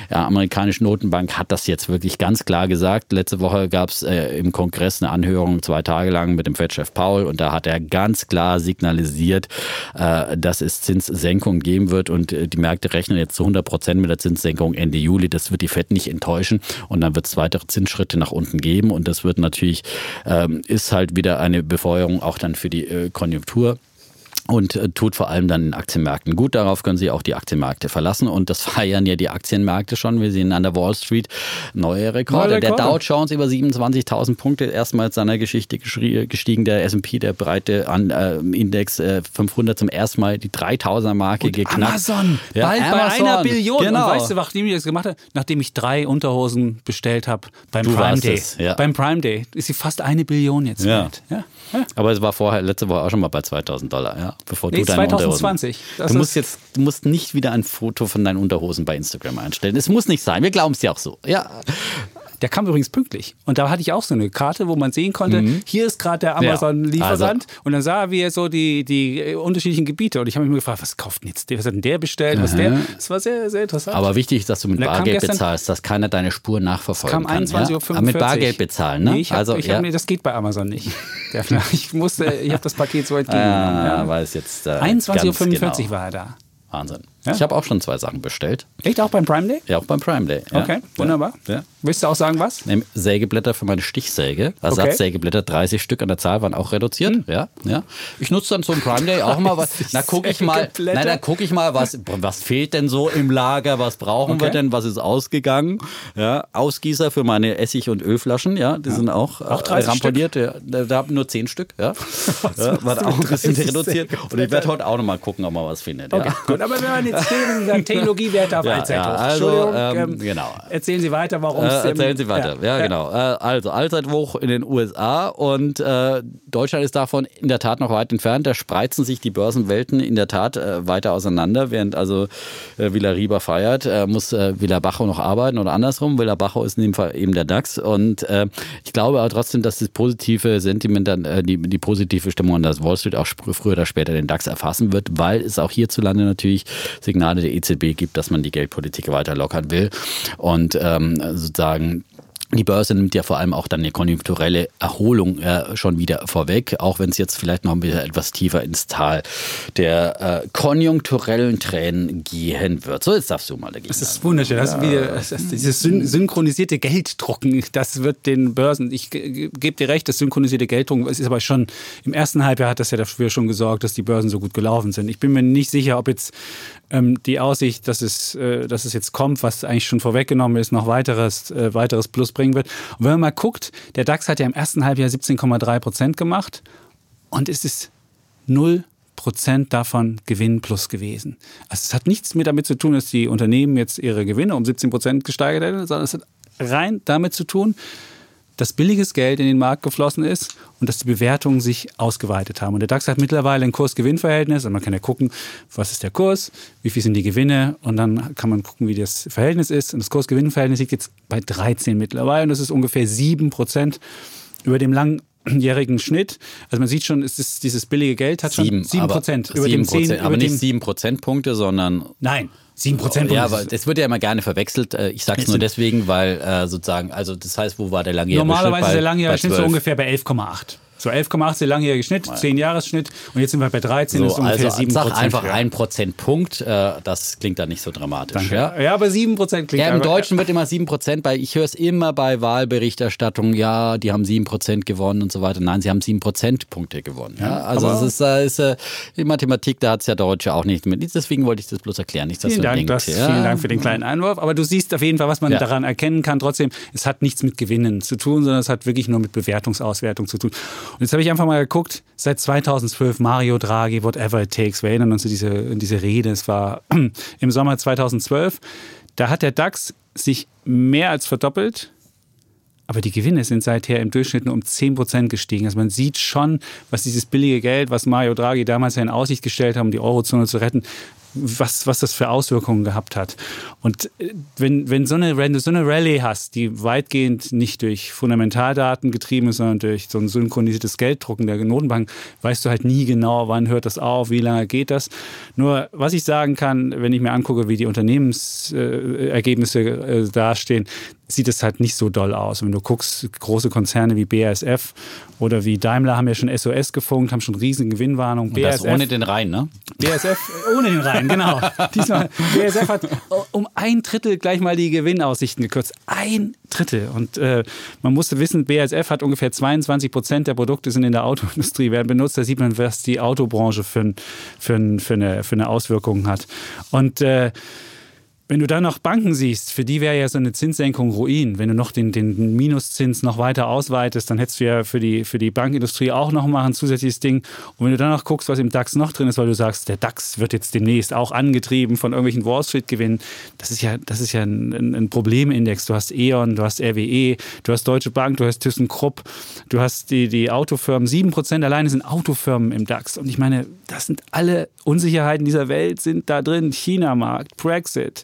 ja, amerikanische Notenbank hat das jetzt wirklich ganz klar gesagt. Letzte Woche gab es äh, im Kongress eine Anhörung zwei Tage lang mit dem Fed-Chef Paul und da hat er ganz klar signalisiert, äh, dass es Zinssenkungen geben wird und äh, die Märkte rechnen jetzt zu 100 Prozent mit der Zinssenkung Ende Juli. Das wird die Fed nicht enttäuschen und dann wird es weitere Zinsschritte nach unten geben. Und das wird natürlich, ähm, ist halt wieder eine Befeuerung auch dann für die äh, Konjunktur und äh, tut vor allem dann den Aktienmärkten gut. Darauf können Sie auch die Aktienmärkte verlassen. Und das [LAUGHS] feiern ja die Aktienmärkte schon. Wir sehen an der Wall Street neue Rekorde. Neue Der Rekorde. Dow Jones über 27.000 Punkte erstmals seiner Geschichte geschrie- gestiegen. Der S&P, der breite an, äh, Index äh, 500 zum ersten Mal die 3000er Marke geknackt. Amazon, Ja, bald Amazon, bei einer Billion. Genau. Und weißt du, nachdem ich das gemacht habe, nachdem ich drei Unterhosen bestellt habe beim Du Prime Day. es, ja. Beim Prime Day ist sie fast eine Billion jetzt Ja. wert. Ja. Aber es war vorher, letzte Woche auch schon mal bei 2000 Dollar, ja, bevor Nee, du deine 2020. Unterhosen. Du musst jetzt, du musst nicht wieder ein Foto von deinen Unterhosen bei Instagram einstellen. Es muss nicht sein. Wir glauben es ja auch so. Ja, Der kam übrigens pünktlich. Und da hatte ich auch so eine Karte, wo man sehen konnte, hier ist gerade der Mhm. Amazon-Lieferant. also- Und dann sah er, wie er so die, die unterschiedlichen Gebiete. Und ich habe mich gefragt, was kauft denn jetzt der? Was hat denn der bestellt? Was der? Das war sehr, sehr interessant. aber wichtig ist, dass du mit Bargeld bezahlst, dass keiner deine Spur nachverfolgen kam kann. 21.45 ja? Uhr. Aber mit Bargeld bezahlen, ne? Nee, ich hab, also, ich ja. mir, das geht bei Amazon nicht. [LAUGHS] Ich musste, ich habe das Paket so entgegengenommen. Ah, ja. weil es jetzt. Äh, 21.45 ganz Uhr genau. war er da. Wahnsinn. Ja? Ich habe auch schon zwei Sachen bestellt. Echt auch beim Prime Day? Ja, auch beim Prime Day. Ja. Okay, wunderbar. Ja. Willst du auch sagen, was? Sägeblätter für meine Stichsäge. Ersatzsägeblätter, 30 Stück an der Zahl waren auch reduziert. Hm. Ja, ja. Ich nutze dann so ein Prime Day auch mal was. [LAUGHS] Na, gucke ich mal, Sägeblätter? na, da gucke ich mal, was, was fehlt denn so im Lager, was brauchen wir Okay. denn, was ist ausgegangen. Ja, Ausgießer für meine Essig- und Ölflaschen, ja, die sind auch, Auch äh, 30 ramponiert. Ja, da, da haben nur 10 Stück, ja. [LAUGHS] ja war auch ein bisschen 30 reduziert. Und ich werde heute auch noch mal gucken, ob man was findet. Okay, Ja. gut, aber wenn man jetzt Themen sagen, [LAUGHS] Technologiewerte auf Ja, Allzeit ja, also, Entschuldigung, ähm, genau. Erzählen Sie weiter, warum Äh, es im- erzählen Sie weiter. Ja, genau. Äh, also Allzeithoch in den USA und äh, Deutschland ist davon in der Tat noch weit entfernt. Da spreizen sich die Börsenwelten in der Tat äh, weiter auseinander. Während also äh, Villa Riba feiert, äh, muss äh, Villa Bajo noch arbeiten oder andersrum. Villa Bajo ist in dem Fall eben der DAX. Und äh, ich glaube aber trotzdem, dass das positive Sentiment, dann, äh, die, die positive Stimmung an der Wall Street auch früher oder später den DAX erfassen wird, weil es auch hierzulande natürlich Signale der EZB gibt, dass man die Geldpolitik weiter lockern will. Und ähm, sozusagen die Börse nimmt ja vor allem auch dann eine konjunkturelle Erholung äh, schon wieder vorweg, auch wenn es jetzt vielleicht noch wieder etwas tiefer ins Tal der äh, konjunkturellen Tränen gehen wird. So, jetzt darfst du mal dagegen. Das ist wunderschön. Das ist wieder, das ist dieses syn synchronisierte Gelddrucken, das wird den Börsen, ich ge- gebe dir recht, das synchronisierte Gelddrucken, es ist aber schon, im ersten Halbjahr hat das ja dafür schon gesorgt, dass die Börsen so gut gelaufen sind. Ich bin mir nicht sicher, ob jetzt ähm, die Aussicht, dass es, äh, dass es jetzt kommt, was eigentlich schon vorweggenommen ist, noch weiteres, äh, weiteres Plus bringen wird. Und wenn man mal guckt, der DAX hat ja im ersten Halbjahr 17,3 Prozent gemacht und es ist null Prozent davon Gewinn plus gewesen. Also es hat nichts mehr damit zu tun, dass die Unternehmen jetzt ihre Gewinne um 17 Prozent gesteigert hätten, sondern es hat rein damit zu tun, dass billiges Geld in den Markt geflossen ist und dass die Bewertungen sich ausgeweitet haben. Und der DAX hat mittlerweile ein Kurs-Gewinn-Verhältnis. Und man kann ja gucken, was ist der Kurs, wie viel sind die Gewinne und dann kann man gucken, wie das Verhältnis ist. Und das Kurs-Gewinn-Verhältnis liegt jetzt bei 13 mittlerweile und das ist ungefähr 7 Prozent über dem langjährigen Schnitt. Also man sieht schon, es ist, dieses billige Geld hat schon 7 aber Prozent über sieben dem 10, Prozent, über aber dem, nicht sieben Prozentpunkte, sondern Nein, 7 Prozent. ja, aber das wird ja immer gerne verwechselt. Äh, Ich sage es nur deswegen, weil äh, sozusagen, also das heißt, wo war der langjährige Normalerweise Schnitt? ist der langjährige bei Schnitt so 12. ungefähr bei 11,8. So 11,8 der langjährige Schnitt, 10 Jahresschnitt und jetzt sind wir bei 13, So, das ist ungefähr also 7 sag einfach höher. ein Prozentpunkt, äh, das klingt dann nicht so dramatisch. Ja? Ja? aber 7% klingt Ja, im Deutschen wird immer 7%, bei, ich höre es immer bei Wahlberichterstattung, ja, die haben 7% gewonnen und so weiter. Nein, sie haben 7 Prozentpunkte gewonnen. Ja, also es ist, äh, ist äh, die Mathematik, da hat es ja Deutsche auch nicht mit. Deswegen wollte ich das bloß erklären. Nicht, dass Vielen du Dank, das, ja. vielen Dank für den kleinen Einwurf. Aber du siehst auf jeden Fall, was man Ja. daran erkennen kann. Trotzdem, es hat nichts mit Gewinnen zu tun, sondern es hat wirklich nur mit Bewertungsauswertung zu tun. Und jetzt habe ich einfach mal geguckt, seit 2012 Mario Draghi, whatever it takes. Wir erinnern uns an diese, an diese Rede. Es war [CLEARS THROAT] im Sommer 2012. Da hat der DAX sich mehr als verdoppelt. Aber die Gewinne sind seither im Durchschnitt nur um 10% gestiegen. Also man sieht schon, was dieses billige Geld, was Mario Draghi damals ja in Aussicht gestellt hat, um die Eurozone zu retten, was, was das für Auswirkungen gehabt hat. Und äh, wenn, wenn, so eine, wenn du so eine Rallye hast, die weitgehend nicht durch Fundamentaldaten getrieben ist, sondern durch so ein synchronisiertes Gelddrucken der Notenbank, weißt du halt nie genau, wann hört das auf, wie lange geht das. Nur was ich sagen kann, wenn ich mir angucke, wie die Unternehmensergebnisse äh, äh, dastehen, sieht es halt nicht so doll aus. Wenn du guckst, große Konzerne wie BASF oder wie Daimler haben ja schon SOS gefunkt, haben schon riesen Gewinnwarnungen. Und das ohne den Rhein, ne? BASF ohne den Rhein, genau. [LAUGHS] Diesmal BASF hat um ein Drittel gleich mal die Gewinnaussichten gekürzt. Ein Drittel. Und äh, man musste wissen, BASF hat ungefähr 22 Prozent der Produkte sind in der Autoindustrie werden benutzt. Da sieht man, was die Autobranche für, für, für, eine, für eine Auswirkung hat. Und äh, wenn du dann noch Banken siehst, für die wäre ja so eine Zinssenkung Ruin. Wenn du noch den, den Minuszins noch weiter ausweitest, dann hättest du ja für die, für die Bankindustrie auch noch mal ein zusätzliches Ding. Und wenn du dann noch guckst, was im DAX noch drin ist, weil du sagst, der DAX wird jetzt demnächst auch angetrieben von irgendwelchen Wall Street-Gewinnen, das ist ja, das ist ja ein, ein, Problemindex. Du hast E.ON, du hast RWE, du hast Deutsche Bank, du hast ThyssenKrupp, du hast die, die Autofirmen. Sieben Prozent alleine sind Autofirmen im DAX. Und ich meine, das sind alle Unsicherheiten dieser Welt sind da drin. China-Markt, Brexit,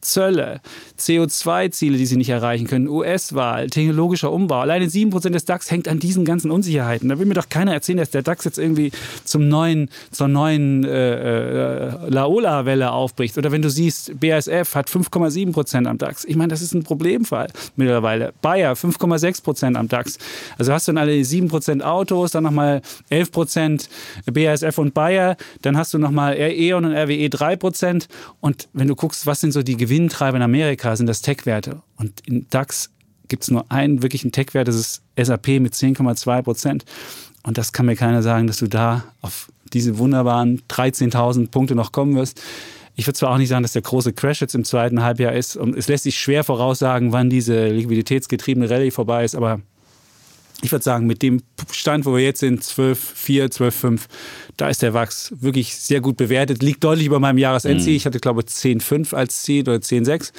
Zölle, CO2-Ziele, die sie nicht erreichen können, US-Wahl, technologischer Umbau. Alleine 7% des DAX hängt an diesen ganzen Unsicherheiten. Da will mir doch keiner erzählen, dass der DAX jetzt irgendwie zum neuen, zur neuen äh, äh, Laola-Welle aufbricht. Oder wenn du siehst, BASF hat 5,7% am DAX. Ich meine, das ist ein Problemfall mittlerweile. Bayer 5,6% am DAX. Also hast du dann alle 7% Autos, dann nochmal 11% BASF und Bayer, dann hast du nochmal E.ON und RWE 3%. Und wenn du guckst, was sind so die Gewinntreiber in Amerika, sind das Tech-Werte. Und in DAX gibt es nur einen wirklichen Tech-Wert, das ist SAP mit 10,2 Prozent. Und das kann mir keiner sagen, dass du da auf diese wunderbaren 13.000 Punkte noch kommen wirst. Ich würde zwar auch nicht sagen, dass der große Crash jetzt im zweiten Halbjahr ist. Und es lässt sich schwer voraussagen, wann diese liquiditätsgetriebene Rallye vorbei ist. Aber ich würde sagen, mit dem Stand, wo wir jetzt sind, 12, 4, 12, 5, da ist der Wachs wirklich sehr gut bewertet. Liegt deutlich über meinem Jahresendziel. Ich hatte, glaube ich, 10, 5 als Ziel oder 10, 6.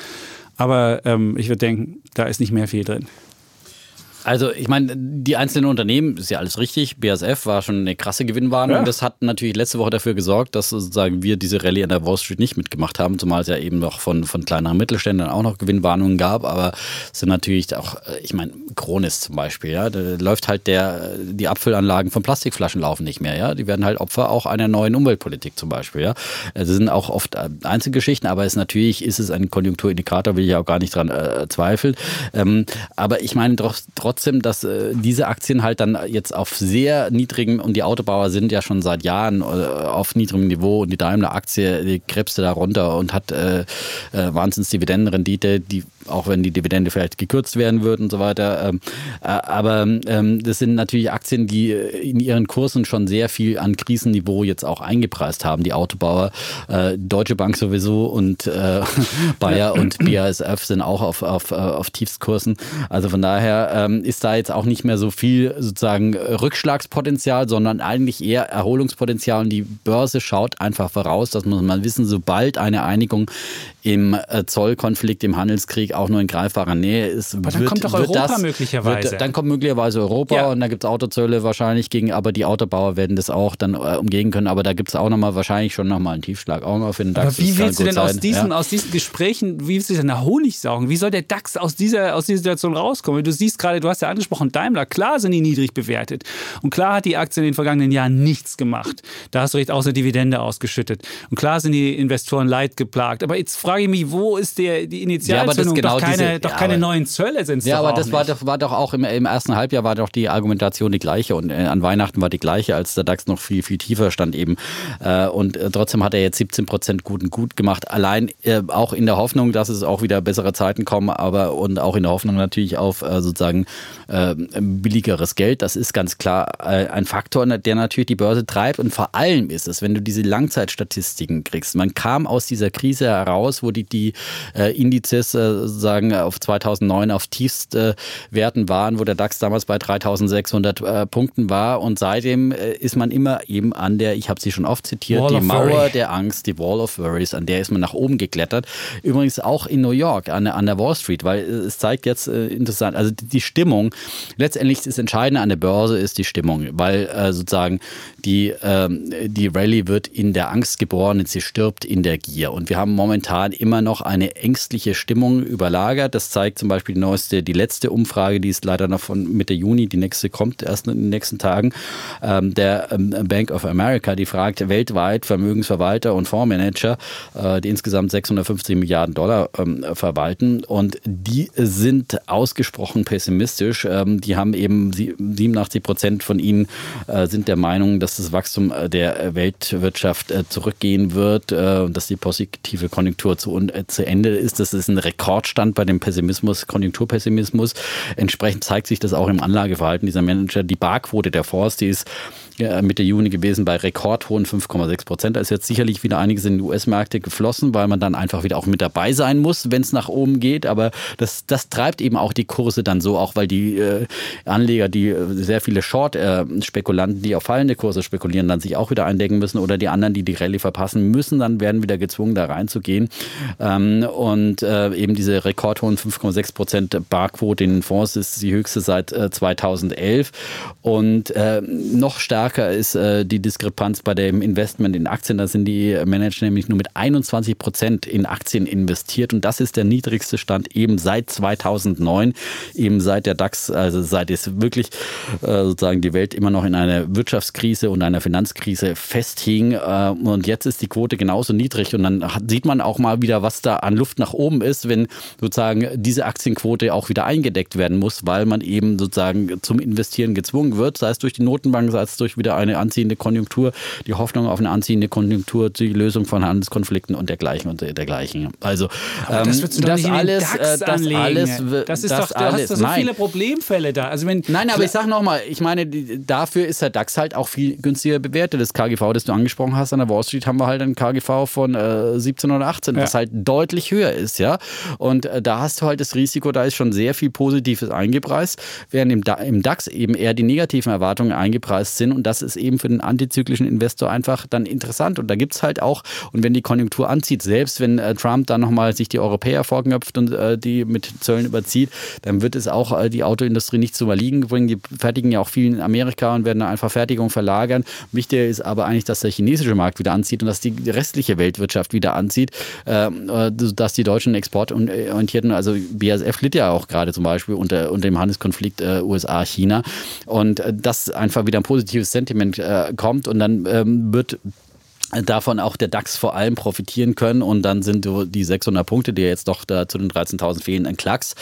Aber ähm, ich würde denken, da ist nicht mehr viel drin. Also ich meine, die einzelnen Unternehmen, ist ja alles richtig. BASF war schon eine krasse Gewinnwarnung. Ja. Das hat natürlich letzte Woche dafür gesorgt, dass sozusagen wir diese Rallye an der Wall Street nicht mitgemacht haben, zumal es ja eben noch von, von kleineren Mittelständlern auch noch Gewinnwarnungen gab. Aber es sind natürlich auch, äh, ich meine, Kronis zum Beispiel, ja, da läuft halt der, die Abfüllanlagen von Plastikflaschen laufen nicht mehr, ja. Die werden halt Opfer auch einer neuen Umweltpolitik zum Beispiel, ja. Das sind auch oft äh, Einzelgeschichten, aber es natürlich ist es ein Konjunkturindikator, will ich auch gar nicht dran äh, zweifeln. Ähm, aber ich meine doch, trotzdem, dass äh, diese Aktien halt dann jetzt auf sehr niedrigem, und die Autobauer sind ja schon seit Jahren äh, auf niedrigem Niveau und die Daimler-Aktie, die krebste da runter und hat äh, äh, wahnsinns Dividendenrendite, die auch wenn die Dividende vielleicht gekürzt werden würde und so weiter. Ähm, äh, aber ähm, das sind natürlich Aktien, die äh, in ihren Kursen schon sehr viel an Krisenniveau jetzt auch eingepreist haben. Die Autobauer, äh, Deutsche Bank sowieso und äh, [LAUGHS] Bayer und BASF sind auch auf, auf, auf Tiefstkursen. Also von daher ähm, ist da jetzt auch nicht mehr so viel sozusagen Rückschlagspotenzial, sondern eigentlich eher Erholungspotenzial. Und die Börse schaut einfach voraus, das muss man wissen, sobald eine Einigung im Zollkonflikt, im Handelskrieg auch nur in greifbarer Nähe ist. Aber dann kommt doch Europa möglicherweise. Wird, dann kommt möglicherweise Europa Ja. und da gibt es Autozölle wahrscheinlich gegen, aber die Autobauer werden das auch dann äh, umgehen können. Aber da gibt es auch nochmal wahrscheinlich schon nochmal einen Tiefschlag, auch mal für den DAX. Aber wie Das willst du denn aus diesen, ja. aus diesen Gesprächen, wie willst du denn da Honig saugen? Wie soll der DAX aus dieser, aus dieser Situation rauskommen? Du siehst gerade, du hast ja angesprochen, Daimler, klar sind die niedrig bewertet. Und klar hat die Aktie in den vergangenen Jahren nichts gemacht. Da hast du recht, außer Dividende ausgeschüttet. Und klar sind die Investoren leidgeplagt. Aber jetzt frage ich mich, wo ist der, die Ja, aber das, Initialzündung genau doch keine, diese- doch ja, keine aber- neuen Zölle sind es Ja, aber das war doch, war doch auch im, im ersten Halbjahr war doch die Argumentation die gleiche und äh, an Weihnachten war die gleiche, als der DAX noch viel, viel tiefer stand eben. Äh, und äh, trotzdem hat er jetzt 17 Prozent guten gut gemacht. Allein äh, auch in der Hoffnung, dass es auch wieder bessere Zeiten kommen, aber und auch in der Hoffnung natürlich auf äh, sozusagen äh, billigeres Geld. Das ist ganz klar ein Faktor, der natürlich die Börse treibt. Und vor allem ist es, wenn du diese Langzeitstatistiken kriegst. Man kam aus dieser Krise heraus, wo die, die Indizes sozusagen auf 2009 auf Tiefstwerten waren, wo der DAX damals bei 3600 äh, Punkten war. Und seitdem äh, ist man immer eben an der, ich habe sie schon oft zitiert, Wall die Mauer Worry. der Angst, die Wall of Worries, an der ist man nach oben geklettert. Übrigens auch in New York, an der, an der Wall Street, weil äh, es zeigt jetzt äh, interessant, also die, Stimmung, letztendlich das Entscheidende an der Börse ist die Stimmung, weil äh, sozusagen die, ähm, die Rallye wird in der Angst geboren und sie stirbt in der Gier. Und wir haben momentan immer noch eine ängstliche Stimmung überlagert. Das zeigt zum Beispiel die neueste, die letzte Umfrage, die ist leider noch von Mitte Juni, die nächste kommt erst in den nächsten Tagen, ähm, der ähm, Bank of America, die fragt weltweit Vermögensverwalter und Fondsmanager, äh, die insgesamt 650 Milliarden Dollar ähm, verwalten und die sind ausgesprochen pessimistisch. Ähm, die haben eben sie- 87 Prozent von ihnen äh, sind der Meinung, dass das Wachstum äh, der Weltwirtschaft äh, zurückgehen wird, äh, dass die positive Konjunktur zu, äh, zu Ende ist. Das ist ein Rekordstand bei dem Pessimismus, Konjunkturpessimismus. Entsprechend zeigt sich das auch im Anlageverhalten dieser Manager. Die Barquote der Fonds, die ist Mitte Juni gewesen bei rekordhohen 5,6 Prozent. Da ist jetzt sicherlich wieder einiges in die US-Märkte geflossen, weil man dann einfach wieder auch mit dabei sein muss, wenn es nach oben geht. Aber das, das treibt eben auch die Kurse dann so, auch weil die äh, Anleger, die äh, sehr viele Short-Spekulanten, die auf fallende Kurse spekulieren, dann sich auch wieder eindecken müssen oder die anderen, die die Rallye verpassen müssen, dann werden wieder gezwungen, da reinzugehen. Ähm, und äh, eben diese rekordhohen 5,6 Prozent Barquote in den Fonds ist die höchste seit äh, 2011. Und äh, noch stärker ist äh, die Diskrepanz bei dem Investment in Aktien. Da sind die Manager nämlich nur mit 21 Prozent in Aktien investiert. Und das ist der niedrigste Stand eben seit 2009, eben seit der DAX, also seit es wirklich äh, sozusagen die Welt immer noch in einer Wirtschaftskrise und einer Finanzkrise festhing. Äh, und jetzt ist die Quote genauso niedrig. Und dann hat, sieht man auch mal wieder, was da an Luft nach oben ist, wenn sozusagen diese Aktienquote auch wieder eingedeckt werden muss, weil man eben sozusagen zum Investieren gezwungen wird, sei es durch die Notenbank, sei es durch wieder eine anziehende Konjunktur, die Hoffnung auf eine anziehende Konjunktur, die Lösung von Handelskonflikten und dergleichen und dergleichen. Also das ähm, wird du doch das alles, äh, das alles, das ist das doch, du hast alles, doch so nein. viele Problemfälle da. Also wenn, Nein, aber ich sag nochmal, ich meine, die, dafür ist der DAX halt auch viel günstiger bewertet. Das KGV, das du angesprochen hast, an der Wall Street haben wir halt ein KGV von äh, 17 oder 18, was Ja. halt deutlich höher ist, ja. Und äh, da hast du halt das Risiko, da ist schon sehr viel Positives eingepreist, während im, im DAX eben eher die negativen Erwartungen eingepreist sind. Und das ist eben für den antizyklischen Investor einfach dann interessant. Und da gibt's halt auch, und wenn die Konjunktur anzieht, selbst wenn äh, Trump dann nochmal sich die Europäer vorknöpft und äh, die mit Zöllen überzieht, dann wird es auch äh, die Autoindustrie nicht zum Erliegen bringen. Die fertigen ja auch viel in Amerika und werden da einfach Fertigung verlagern. Wichtiger ist aber eigentlich, dass der chinesische Markt wieder anzieht und dass die restliche Weltwirtschaft wieder anzieht, ähm, äh, dass die deutschen exportorientierten, also BASF litt ja auch gerade zum Beispiel unter, unter dem Handelskonflikt äh, USA-China und äh, dass einfach wieder ein positives Sentiment äh, kommt und dann ähm, wird davon auch der DAX vor allem profitieren können und dann sind so die 600 Punkte, die jetzt doch da zu den 13.000 fehlen, ein Klacks.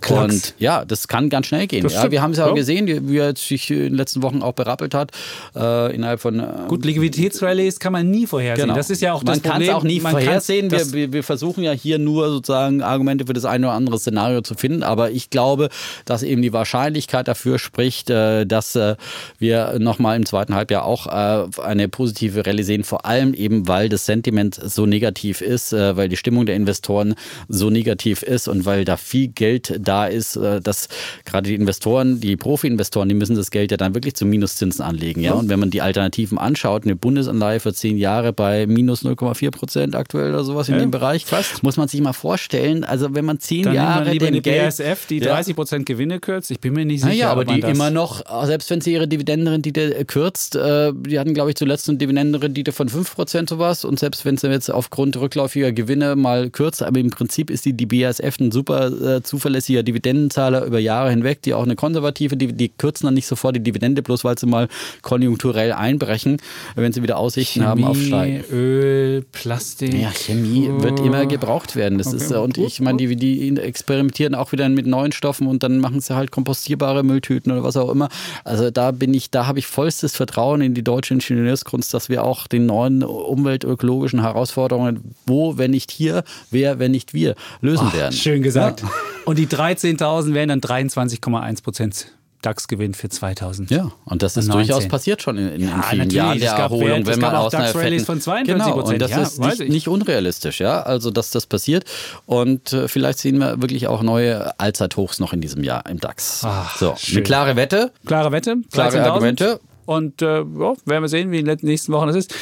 Klacks. Und ja, das kann ganz schnell gehen. Ja, wir haben es ja, Ja. gesehen, wie er sich in den letzten Wochen auch berappelt hat, äh, innerhalb von... Äh, Gut, Liquiditätsrallies kann man nie vorhersehen. Genau. Das ist ja auch Man das kann Problem. es auch nie Man vorhersehen. wir, wir versuchen ja hier nur sozusagen Argumente für das eine oder andere Szenario zu finden. Aber ich glaube, dass eben die Wahrscheinlichkeit dafür spricht, äh, dass äh, wir nochmal im zweiten Halbjahr auch äh, eine positive Rallye sehen. Vor allem eben, weil das Sentiment so negativ ist, äh, weil die Stimmung der Investoren so negativ ist und weil da viel Geld da ist, äh, dass gerade die Investoren, die Profi-Investoren, die müssen das Geld ja dann wirklich zu Minuszinsen anlegen. Ja? Und wenn man die Alternativen anschaut, eine Bundesanleihe für zehn Jahre bei minus 0,4 Prozent aktuell oder sowas in Ja, dem Bereich, fast. muss man sich mal vorstellen. Also wenn man zehn Dann nimmt Jahre man lieber den eine BASF, die Ja. 30% Gewinne kürzt. Ich bin mir nicht sicher. Naja, aber die immer noch, selbst wenn sie ihre Dividendenrendite kürzt, äh, die hatten, glaube ich, zuletzt eine Dividendenrendite von 5 Prozent sowas. Und selbst wenn es jetzt aufgrund rückläufiger Gewinne mal kürzt, aber im Prinzip ist die, die BASF ein super äh, zuverlässiger Dividendenzahler über Jahre hinweg, die auch eine konservative, die, die kürzen dann nicht sofort die Dividende, bloß weil sie mal konjunkturell einbrechen, wenn sie wieder Aussichten haben auf Steigen. Öl, Plastik. Ja, Chemie wird immer gebraucht werden. Das Okay, ist, äh, und ich meine, die, die experimentieren auch wieder mit neuen Stoffen und dann machen sie halt kompostierbare Mülltüten oder was auch immer. Also da bin ich, da habe ich vollstes Vertrauen in die deutsche Ingenieurskunst, dass wir auch den neuen umweltökologischen Herausforderungen, wo, wenn nicht hier, wer, wenn nicht wir, lösen werden. Schön gesagt. Und die 13.000 wären dann 23,1 Prozent DAX-Gewinn für 2000. Ja, und das ist 19. durchaus passiert schon in, in, Ja, vielen natürlich. Jahren Es der gab Erholung, es wenn man aus einer DAX-Rallyes fetten- von 42 genau, und das Ja, ist nicht, ich. nicht unrealistisch, ja, also dass das passiert und äh, vielleicht sehen wir wirklich auch neue Allzeithochs noch in diesem Jahr im DAX. Ach, so, schön. eine klare Wette, Klare Wette. Klare 13.000. Argumente. Und äh, ja, werden wir sehen, wie in den nächsten Wochen das ist.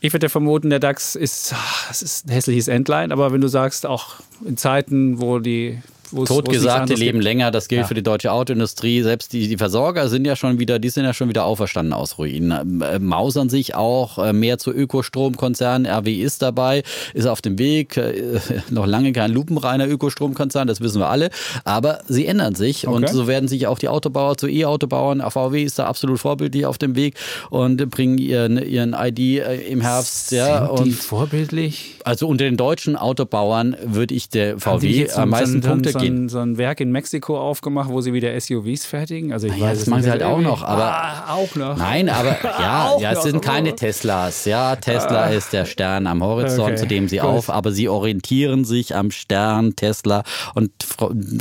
Ich würde vermuten, der DAX ist, ah, es ist ein hässliches Endline, aber wenn du sagst, auch in Zeiten, wo die wo Totgesagte leben gibt. länger, das gilt Ja. für die deutsche Autoindustrie. Selbst die, die Versorger sind ja schon wieder, die sind ja schon wieder auferstanden aus Ruinen. Äh, mausern sich auch äh, mehr zu Ökostromkonzernen. RW ist dabei, ist auf dem Weg. Äh, [LAUGHS] noch lange kein lupenreiner Ökostromkonzern, das wissen wir alle. Aber sie ändern sich und Okay. so werden sich auch die Autobauer zu E-Autobauern. VW ist da absolut vorbildlich auf dem Weg und bringen ihren, ihren ID im Herbst. Ja, Sind die und vorbildlich? also unter den deutschen Autobauern würde ich der die VW am meisten Punkte. Ein, so ein Werk in Mexiko aufgemacht, wo sie wieder SUVs fertigen? Also ich Ja, weiß das machen sie halt auch noch, aber- ah, auch noch. Nein, aber [LAUGHS] ja, ja, es sind keine Teslas. Ja, Tesla ist der Stern am Horizont, Okay, zu dem sie gut. auf, aber sie orientieren sich am Stern Tesla. Und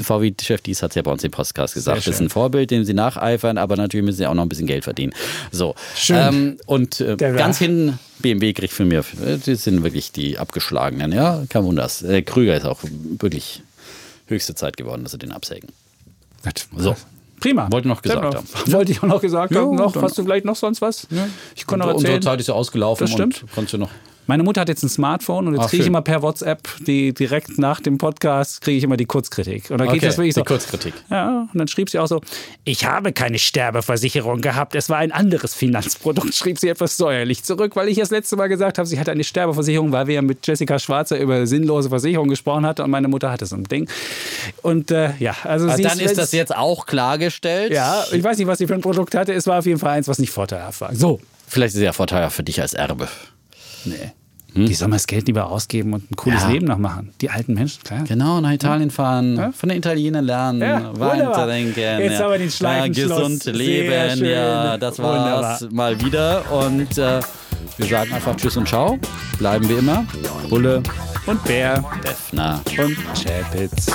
VW-Chef Dies hat es ja bei uns im Podcast gesagt. Das ist ein Vorbild, dem sie nacheifern, aber natürlich müssen sie auch noch ein bisschen Geld verdienen. So. Schön. Ähm, und äh, ganz hinten BMW kriegt von mir, äh, die sind wirklich die Abgeschlagenen. Ja, kein Wunder. Äh, Krüger ist auch wirklich höchste Zeit geworden, dass sie den absägen. So. Prima. Wollte noch gesagt Genau. haben. Wollte ich auch noch gesagt Ja, haben. Noch, hast du vielleicht noch sonst was? Ich kann noch Unsere erzählen. Zeit ist ja ausgelaufen Das stimmt. und konntest du noch. Meine Mutter hat jetzt ein Smartphone und jetzt kriege ich immer per WhatsApp die direkt nach dem Podcast kriege ich immer die Kurzkritik. Und dann geht Okay, das wirklich die so. Kurzkritik. Ja, und dann schrieb sie auch so: Ich habe keine Sterbeversicherung gehabt. Es war ein anderes Finanzprodukt. [LAUGHS] Schrieb sie etwas säuerlich zurück, weil ich das letzte Mal gesagt habe, sie hatte eine Sterbeversicherung, weil wir ja mit Jessica Schwarzer über sinnlose Versicherungen gesprochen hatten und meine Mutter hatte so ein Ding. Und äh, ja, also sie dann ist das jetzt auch klargestellt. Ja, ich weiß nicht, was sie für ein Produkt hatte. Es war auf jeden Fall eins, was nicht vorteilhaft war. So. Vielleicht ist es ja vorteilhaft für dich als Erbe. Nee. Die sollen das Geld lieber ausgeben und ein cooles Ja. Leben noch machen. Die alten Menschen, klar. Genau, nach Italien fahren, von den Italienern lernen, Ja, weiterdenken. Jetzt haben wir den ja, Gesund leben, ja, das war's Wunderbar. mal wieder. Und äh, wir sagen einfach Tschüss und Ciao. Bleiben wir immer. Bulle, Und Bär Defner. und Chapitz.